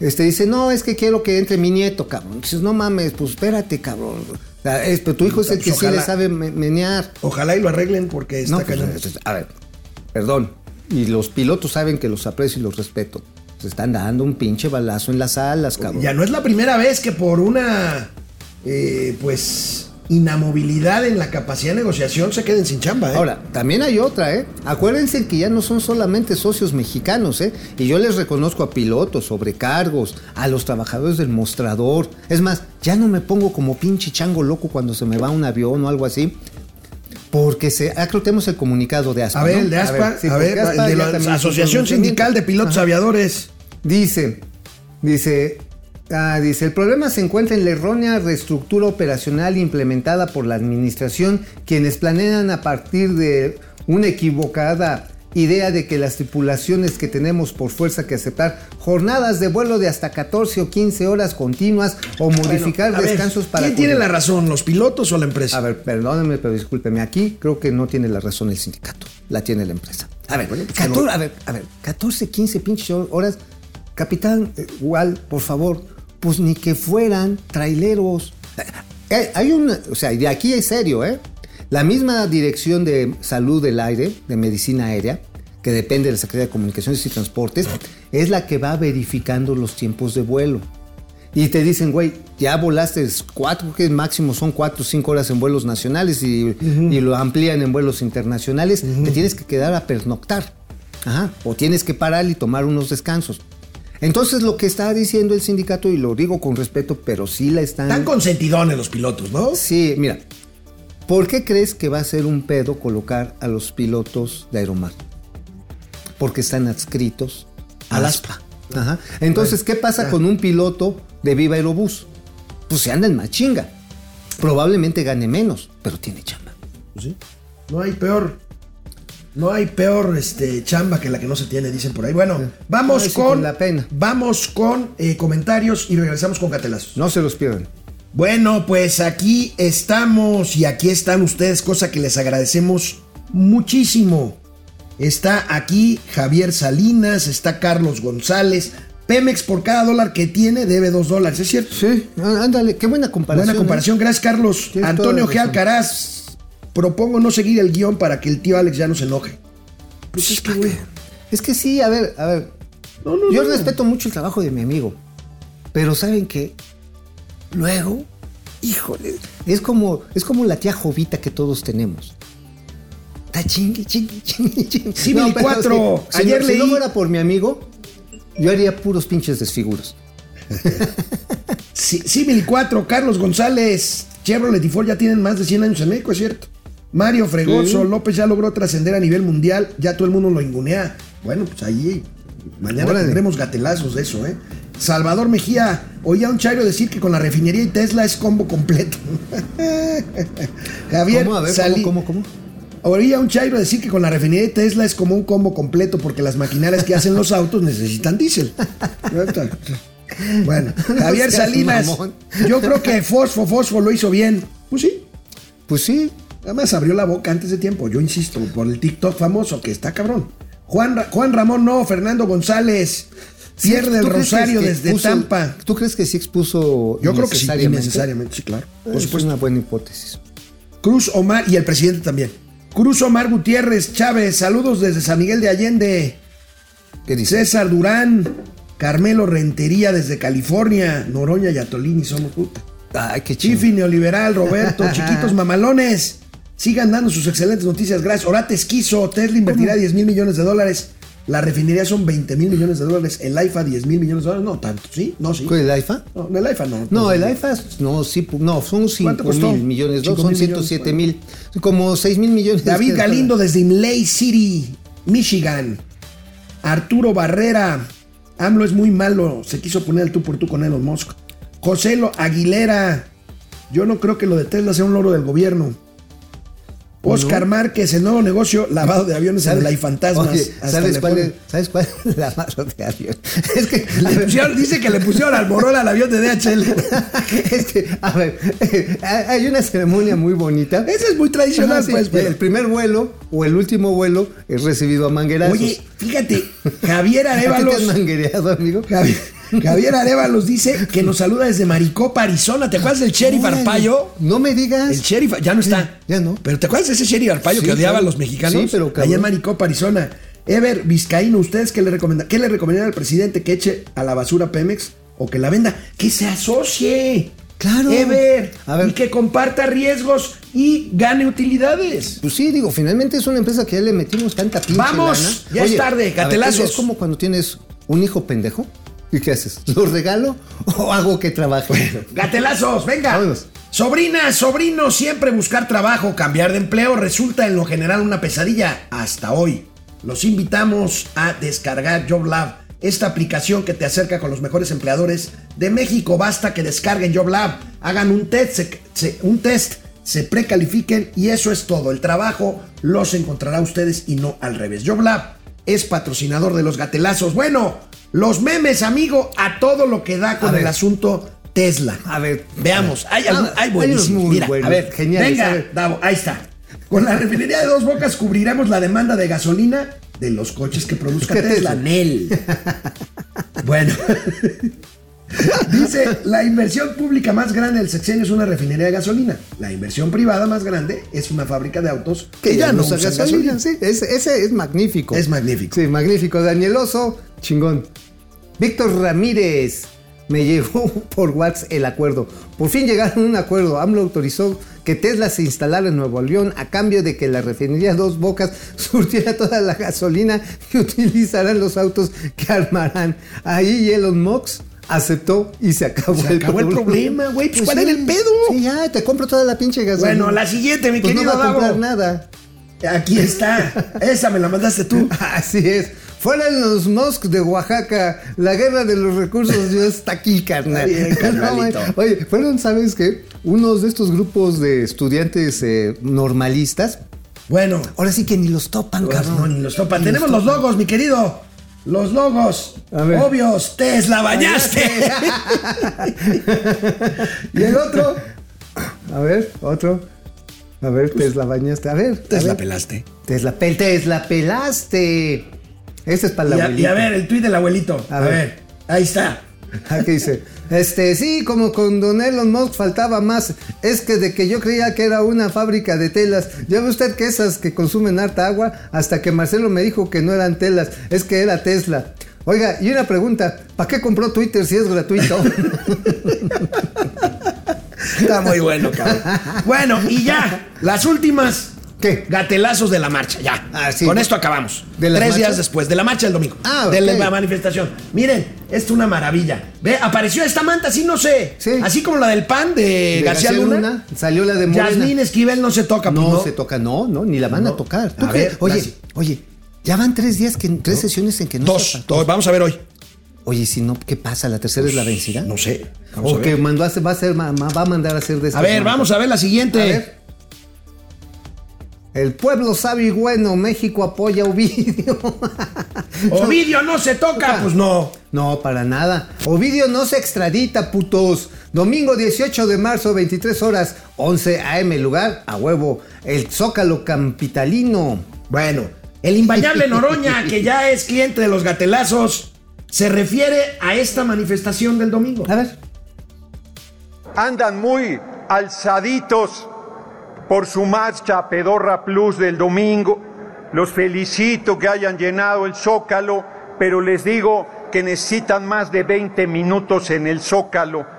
este, dice, no, es que quiero que entre mi nieto, cabrón. Dices, no mames, pues espérate, cabrón. O sea, es- pero tu hijo es el que sí le sabe me- menear. Ojalá y lo arreglen porque está No, pues, a ver, perdón. Y los pilotos saben que los aprecio y los respeto. Se están dando un pinche balazo en las alas, cabrón. Ya no es la primera vez que por una, eh, pues, inamovilidad en la capacidad de negociación se queden sin chamba. ¿eh? Ahora, también hay otra, ¿eh? Acuérdense que ya no son solamente socios mexicanos, ¿eh? Y yo les reconozco a pilotos, sobrecargos, a los trabajadores del mostrador. Es más, ya no me pongo como pinche chango loco cuando se me va un avión o algo así. Porque se, ah, creo que tenemos el comunicado de ASPA. a ver, el de ASPA, sí, a ver, ASPA de la Asociación. Sindical de Pilotos Ajá. Aviadores. Dice, dice, ah, dice, el problema se encuentra en la errónea reestructura operacional implementada por la administración, quienes planean a partir de una equivocada idea de que las tripulaciones que tenemos por fuerza que aceptar jornadas de vuelo de hasta 14 o 15 horas continuas o modificar Bueno, a ver, descansos para... ¿Quién tiene la razón, los pilotos o la empresa? A ver, perdónenme, pero discúlpeme. Aquí creo que no tiene la razón el sindicato. La tiene la empresa. A ver, Bueno, pues, 14, no- a ver, a ver, 14, 15 pinches horas. Capitán, eh, igual, por favor, pues ni que fueran traileros. Eh, hay una, o sea, de aquí es serio, ¿eh? La misma dirección de salud del aire, de medicina aérea, que depende de la Secretaría de Comunicaciones y Transportes, es la que va verificando los tiempos de vuelo. Y te dicen, güey, ya volaste cuatro, que máximo son cuatro o cinco horas en vuelos nacionales y, y lo amplían en vuelos internacionales, te tienes que quedar a pernoctar. Ajá. O tienes que parar y tomar unos descansos. Entonces lo que está diciendo el sindicato, y lo digo con respeto, pero sí la están... Están consentidones los pilotos, ¿no? Sí, mira, ¿por qué crees que va a ser un pedo colocar a los pilotos de Aeromar? Porque están adscritos al ASPA. Ajá. Entonces, ¿qué pasa con un piloto de Viva Aerobús? Pues se anda en machinga. Probablemente gane menos, pero tiene chamba. Pues sí. No hay peor. No hay peor este, chamba que la que no se tiene, dicen por ahí. Bueno, vamos Ay, sí, con, con la pena. Vamos con eh, comentarios y regresamos con Catelazos. No se los pierdan. Bueno, pues aquí estamos y aquí están ustedes, cosa que les agradecemos muchísimo. Está aquí Javier Salinas, está Carlos González. Pemex por cada dólar que tiene debe dos dólares, ¿es cierto? Sí, á- ándale, qué buena comparación. Buena comparación, gracias Carlos. Tienes Antonio G. Alcaraz, propongo no seguir el guion para que el tío Alex ya no se enoje. Pues es que, güey. ¿eh? Es que sí, a ver, a ver. No, no, Yo no. respeto mucho el trabajo de mi amigo. Pero ¿saben qué? Luego, híjole, es como, es como la tía Jovita que todos tenemos. Está chingue, chingue, chingue, chingue. Sí, pero 24. Si, Ayer no, si leí- no fuera por mi amigo, yo haría puros pinches desfiguros. Sí, Simil 4, Carlos González, Chevrolet y Ford ya tienen más de 100 años en México, es cierto. Mario Fregoso, Sí. López ya logró trascender a nivel mundial, ya todo el mundo lo ingunea. Bueno, pues ahí mañana Órale. tendremos gatelazos de eso, ¿eh? Salvador Mejía, oía a un chairo decir que con la refinería y Tesla es combo completo. Javier, ¿Cómo? A ver, Sali- ¿cómo, cómo, cómo? Oía un chairo decir que con la refinería de Tesla es como un combo completo porque las maquinarias que hacen los autos necesitan diésel. Bueno, Javier Salinas, yo creo que Fosfo, Fosfo lo hizo bien. Pues sí, Pues sí. además abrió la boca antes de tiempo, yo insisto, por el TikTok famoso que está cabrón. Juan, Ra- Juan Ramón no, Fernando González, pierde el ¿Tú crees que- Rosario que desde expuso- Tampa. ¿Tú crees que sí expuso Yo creo que sí, innecesariamente? innecesariamente, sí, claro. Por Es supuesto. una buena hipótesis. Cruz Omar y el presidente también. Cruz Omar Gutiérrez Chávez, saludos desde San Miguel de Allende. ¿Qué dice? César Durán, Carmelo Rentería desde California, Noroña y Atolini somos puta. Ay, qué chido. Chifi Neoliberal, Roberto, chiquitos mamalones. Sigan dando sus excelentes noticias, gracias. Orate Esquizo, Tesla invertirá 10 mil millones de dólares. La refinería son 20 mil millones de dólares. El IFA 10 mil millones de dólares. No tanto, ¿sí? No, sí. ¿El IFA? No, el IFA no. No, el IFA, no, sí, no, son 5 ¿Cuánto costó? mil millones, no, son mil millones, 107 mil, como 6 mil millones. David que- Galindo desde Imlay City, Michigan. Arturo Barrera. AMLO es muy malo. Se quiso poner el tú por tú con Elon Musk. José Aguilera. Yo no creo que lo de Tesla sea un logro del gobierno. Oscar Márquez, el nuevo negocio, lavado de aviones en la y fantasmas. Oye, ¿sabes cuál, es, ponen- ¿sabes cuál es la mala de avión? Es que, a Le ver, pusieron- dice que le pusieron al Morola al avión de DHL. es que, a ver, hay una ceremonia muy bonita. Ese es muy tradicional, Ajá, pues. El primer vuelo o el último vuelo es recibido a manguerazos. Oye, fíjate, Javier ¿A ti te has manguereado, amigo? Javier, Javier Arevalos dice que nos saluda desde Maricopa, Arizona. ¿Te acuerdas del sheriff Órale, Arpaio? No me digas. El sheriff ya no está. Ya no. Pero ¿te acuerdas de ese sheriff Arpaio Sí, que odiaba claro. a los mexicanos? Sí, pero cabrón. Allá en Maricopa, Arizona. Ever Vizcaíno, ¿ustedes qué le, recomenda, qué le recomendarían al presidente que eche a la basura Pemex o que la venda? Que se asocie. Claro. Ever. A ver. Y que comparta riesgos y gane utilidades. Pues sí, digo, finalmente es una empresa que ya le metimos tanta pinche Vamos, lana. ya es tarde, gatelazos. Es como cuando tienes un hijo pendejo. ¿Y qué haces? ¿Lo regalo o hago que trabaje? Gatelazos, venga. Vámonos. Sobrina, sobrino, siempre buscar trabajo, cambiar de empleo resulta en lo general una pesadilla hasta hoy. Los invitamos a descargar JobLab, esta aplicación que te acerca con los mejores empleadores de México. Basta que descarguen JobLab, hagan un test, se, se- un test, se precalifiquen y eso es todo. El trabajo los encontrará ustedes y no al revés. JobLab es patrocinador de los gatelazos. Bueno, los memes, amigo, a todo lo que da con A ver. el asunto Tesla. A ver. Veamos, hay, Ah, algún- hay buenísimos. muy Mira, a ver, geniales, venga, a ver. Davo, ahí está. Con la refinería de dos bocas cubriremos la demanda de gasolina de los coches que produzca ¿Qué Tesla. Tesla? Nel. bueno. Dice, la inversión pública más grande del sexenio es una refinería de gasolina. La inversión privada más grande es una fábrica de autos Que ya no usa gasolina, sí. Ese, ese es magnífico. Es magnífico. Sí, magnífico. Danieloso, chingón. Víctor Ramírez. Me llegó por WhatsApp el acuerdo. Por fin llegaron a un acuerdo. AMLO autorizó que Tesla se instalara en Nuevo León a cambio de que la refinería Dos Bocas surtiera toda la gasolina que utilizarán los autos que armarán. Ahí Elon Musk aceptó y se acabó, Se acabó el problema, güey. Pues, ¿cuál sí. era el pedo? Sí, ya, te compro toda la pinche gasolina. Bueno, la siguiente, mi Pues no querido va a comprar nada. Aquí está. Esa me la mandaste tú. Así es. Fueran los Musk de Oaxaca. La guerra de los recursos ya está aquí, carnal. Bien. No, oye, fueron, ¿sabes qué? Unos de estos grupos de estudiantes eh, normalistas. Bueno, Ahora sí que ni los topan, pues, cabrón. no, ni los topan. Ni Tenemos los logos, mi querido. Los logos. A ver. Obvios. Tesla, bañaste. y el otro. A ver, otro. A ver, Tesla bañaste. A ver. Tesla a ver. pelaste. Tesla, pel- Tesla pelaste. Ese es para la Y a, y abuelita. a ver, el tuit del abuelito. A A, ver. ver. Ahí está. Aquí dice, este, sí, como con Don Elon Musk faltaba más. Es que de que yo creía que era una fábrica de telas. Ya ve usted que esas que consumen harta agua, hasta que Marcelo me dijo que no eran telas, es que era Tesla. Oiga, y una pregunta, ¿para qué compró Twitter si es gratuito? Está muy bueno, cabrón. Bueno, y ya. Las últimas. ¿Qué? Gatelazos de la marcha, ya. Ah, sí. Con esto acabamos. ¿De la Tres días después, de la marcha del domingo. Ah, De la manifestación. Miren, esto es una maravilla. Ve, apareció esta manta, sí, no sé. Sí. Así como la del pan de, De García, Luna. Salió la de Morena. Yasmín Esquivel no se toca, pues, no, no. se toca, no, no, ni la van a tocar. ¿Tú A qué? ver, oye, oye, ya van tres días, que tres sesiones en que no Dos. se- Dos. Vamos a ver hoy. Oye, si no, ¿qué pasa? ¿La tercera es la vencida? No sé. Vamos O a que ver. mandó a va a ma- va a mandar a hacer de A ver, vamos a ver la siguiente. A ver. El pueblo sabe y bueno, México apoya a Ovidio. Ovidio no se toca, pues no. No, para nada. Ovidio no se extradita, putos. Domingo 18 de marzo, 23 horas, 11 AM, lugar a huevo. El Zócalo Capitalino. Bueno, el imbañable Noroña, que ya es cliente de los gatelazos, se refiere a esta manifestación del domingo. A ver. andan muy alzaditos por su marcha Pedorra Plus del domingo. Los felicito que hayan llenado el zócalo, pero les digo que necesitan más de 20 minutos en el zócalo.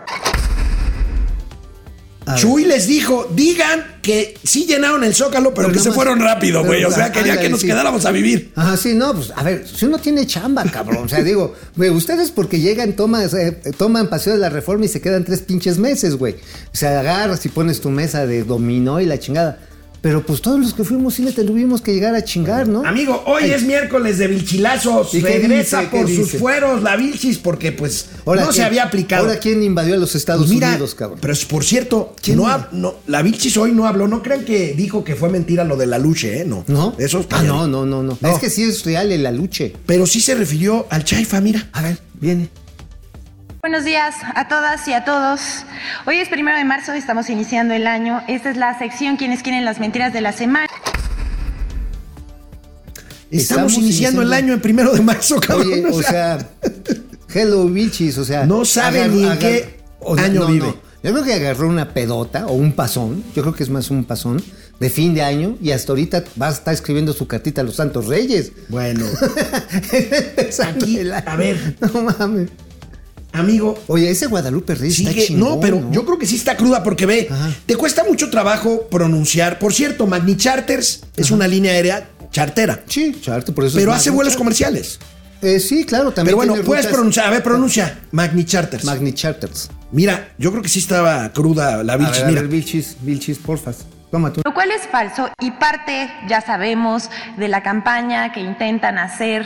Chuy les dijo, digan que sí llenaron el zócalo, pero, Pero que se fueron rápido, güey. O sea, quería que nos sí. quedáramos a vivir. Ajá, sí, no, pues a ver, si uno tiene chamba, cabrón. O sea, digo, güey, ustedes porque llegan, toman, eh, toman paseo de la reforma y se quedan tres pinches meses, güey. O sea, agarras y pones tu mesa de dominó y la chingada. Pero pues todos los que fuimos sí le tuvimos que llegar a chingar, ¿no? Amigo, hoy Ay. es miércoles de Vilchilazos. ¿Y Regresa por sus dice? fueros la Vilchis porque pues Ahora, no se ¿quién- había aplicado. Ahora, ¿quién invadió a los Estados Pues mira, Unidos, cabrón? pero es- por cierto, ¿Quién no, la Vilchis hoy no habló. No crean que dijo que fue mentira lo de la luche, ¿eh? No. ¿No? Eso está Ah, no, no, no, no, No. Es que sí es real en la lucha. Pero sí se refirió al Chaifa, mira. A ver, viene. Buenos días a todas y a todos. Hoy es primero de marzo, estamos iniciando el año. Esta es la sección Quienes quieren las mentiras de la semana. Estamos, Estamos iniciando el año en primero de marzo, cabrón. Oye, o sea, hello bichis, o sea. No sabe ni en qué año vive. Yo creo que agarró una pedota o un pasón, yo creo que es más un pasón, de fin de año y hasta ahorita va a estar escribiendo su cartita a los Santos Reyes. Bueno, Aquí, a ver. No mames. Amigo, Oye, ese Guadalupe Reyes está chingón, no, pero yo creo que sí está cruda porque ve, Ajá. te cuesta mucho trabajo pronunciar. Por cierto, Magni Charters es una línea aérea chartera, Sí, charto, por eso pero es hace vuelos Charter. comerciales. Eh, sí, claro, también Pero bueno, tiene puedes rutas- pronunciar. A ver, pronuncia. Magni Charters. Magni Charters. Mira, yo creo que sí estaba cruda la A Vilchis. ver, a Mira, ver, Vilchis, Vilchis, porfas. Toma tú. Lo cual es falso y parte, ya sabemos, de la campaña que intentan hacer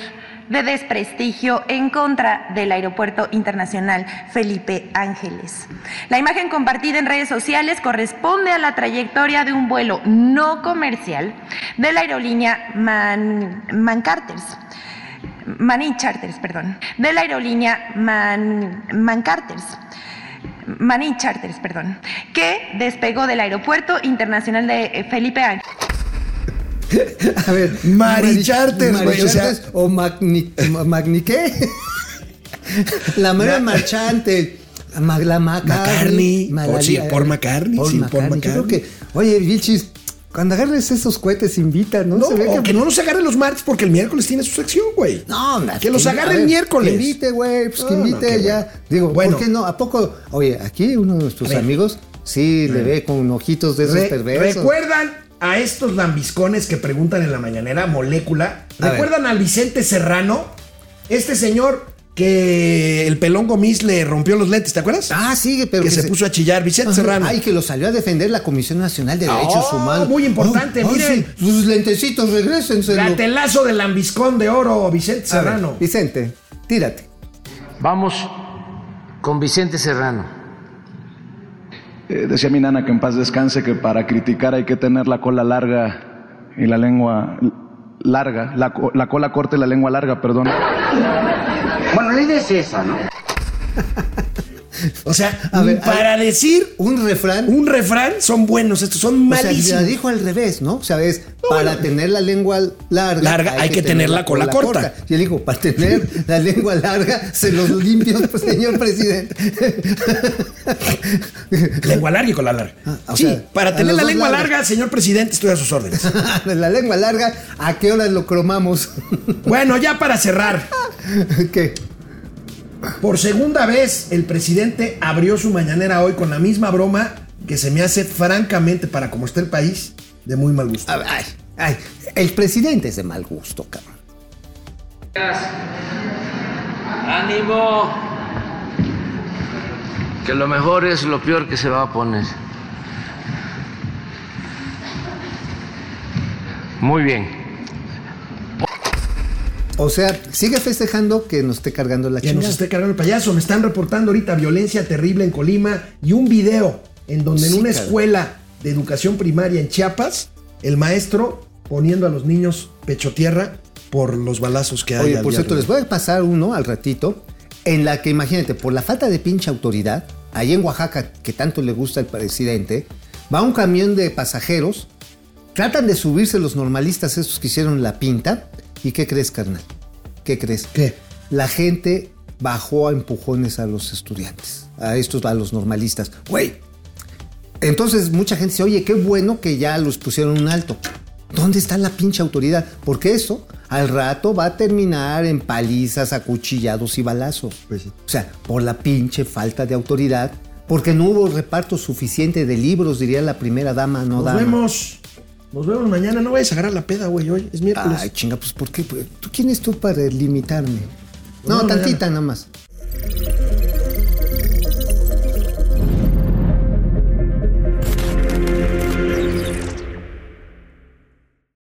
de desprestigio en contra del Aeropuerto Internacional Felipe Ángeles. La imagen compartida en redes sociales corresponde a la trayectoria de un vuelo no comercial de la aerolínea Man, Mancarters. Manin Charters, perdón, de la aerolínea Man, Mancarters. Manin Charters, perdón, que despegó del Aeropuerto Internacional de eh, Felipe Ángeles. A ver. Mari Charters, Mari güey, o sea- o Magni, Ma- Magni qué? La mera marchante. La, la McCartney. McCartney. Oh, sí, Paul McCartney, sí, Paul Yo creo McCartney. que, oye, Vilchis, cuando agarres esos cohetes, invita, ¿no? No, Se ve o que no los agarre los martes porque el miércoles tiene su sección, güey. No, no, Que los agarre el miércoles. Que invite, güey, pues que no, invite ya. bueno. Digo, Bueno. ¿por qué no? ¿A poco? Oye, aquí uno de nuestros amigos sí le ve con ojitos de esos Re- perversos. ¿Recuerdan a estos lambiscones que preguntan en la mañanera, molécula? A ¿Recuerdan al Vicente Serrano? Este señor que el pelón Gomis le rompió los lentes, ¿te acuerdas? Ah, sí, pero que se puso a chillar. Vicente Ajá. Serrano. Ay, que lo salió a defender la Comisión Nacional de Oh, Derechos Humanos. muy importante, miren. sí, sus lentecitos, regrésenselo. Gatelazo del lambiscón de oro, Vicente ver, Serrano. Vicente, tírate. Vamos con Vicente Serrano. Eh, decía mi nana que en paz descanse que para criticar hay que tener la cola larga y la lengua larga, la, la cola corta y la lengua larga, perdón. Bueno, la idea es esa, ¿no? O sea, A ver, para decir Un refrán. un refrán, son buenos estos, son o sea, malísimos. la dijo al revés, ¿no? O sea, es, para tener la lengua larga, Larga, hay que tener la cola corta. Y él dijo, para tener la lengua larga, se los limpio, pues, señor presidente. Lengua larga y cola larga. Ah, o sí, sea, para tener la lengua lados. larga, señor presidente, estoy a sus órdenes. la lengua larga, ¿a qué hora lo cromamos? bueno, ya para cerrar. ¿Qué? Por segunda vez, el presidente abrió su mañanera hoy con la misma broma que se me hace francamente, para como está el país, de muy mal gusto. A ver, Ay, ay, el presidente es de mal gusto, cabrón. ¡Ánimo! Que lo mejor es lo peor que se va a poner. Muy bien. O sea, sigue festejando que nos esté cargando la Que nos chingada. esté cargando el payaso. Me están reportando ahorita violencia terrible en Colima y un video en donde en una cabrón. escuela de educación primaria en Chiapas, el maestro poniendo a los niños pecho tierra por los balazos que hay. Oye, al por cierto, les voy a pasar uno al ratito, en la que imagínate, por la falta de pinche autoridad, ahí en Oaxaca, que tanto le gusta al presidente, va un camión de pasajeros, tratan de subirse los normalistas esos que hicieron la pinta, ¿y qué crees, carnal? ¿Qué crees? ¿Qué? La gente bajó a empujones a los estudiantes, a estos, a los normalistas. Güey, entonces mucha gente dice, oye, qué bueno que ya los pusieron un alto. ¿Dónde está la pinche autoridad? Porque eso al rato va a terminar en palizas, acuchillados y balazos. Pues sí. O sea, por la pinche falta de autoridad, porque no hubo reparto suficiente de libros, diría la primera dama, no Nos dama. vemos. Nos vemos mañana. No vayas a agarrar la peda, güey, hoy. Es miércoles. Ay, chinga, pues ¿por qué? Pues, ¿Tú quién es tú para limitarme? Pues no tantita nada más.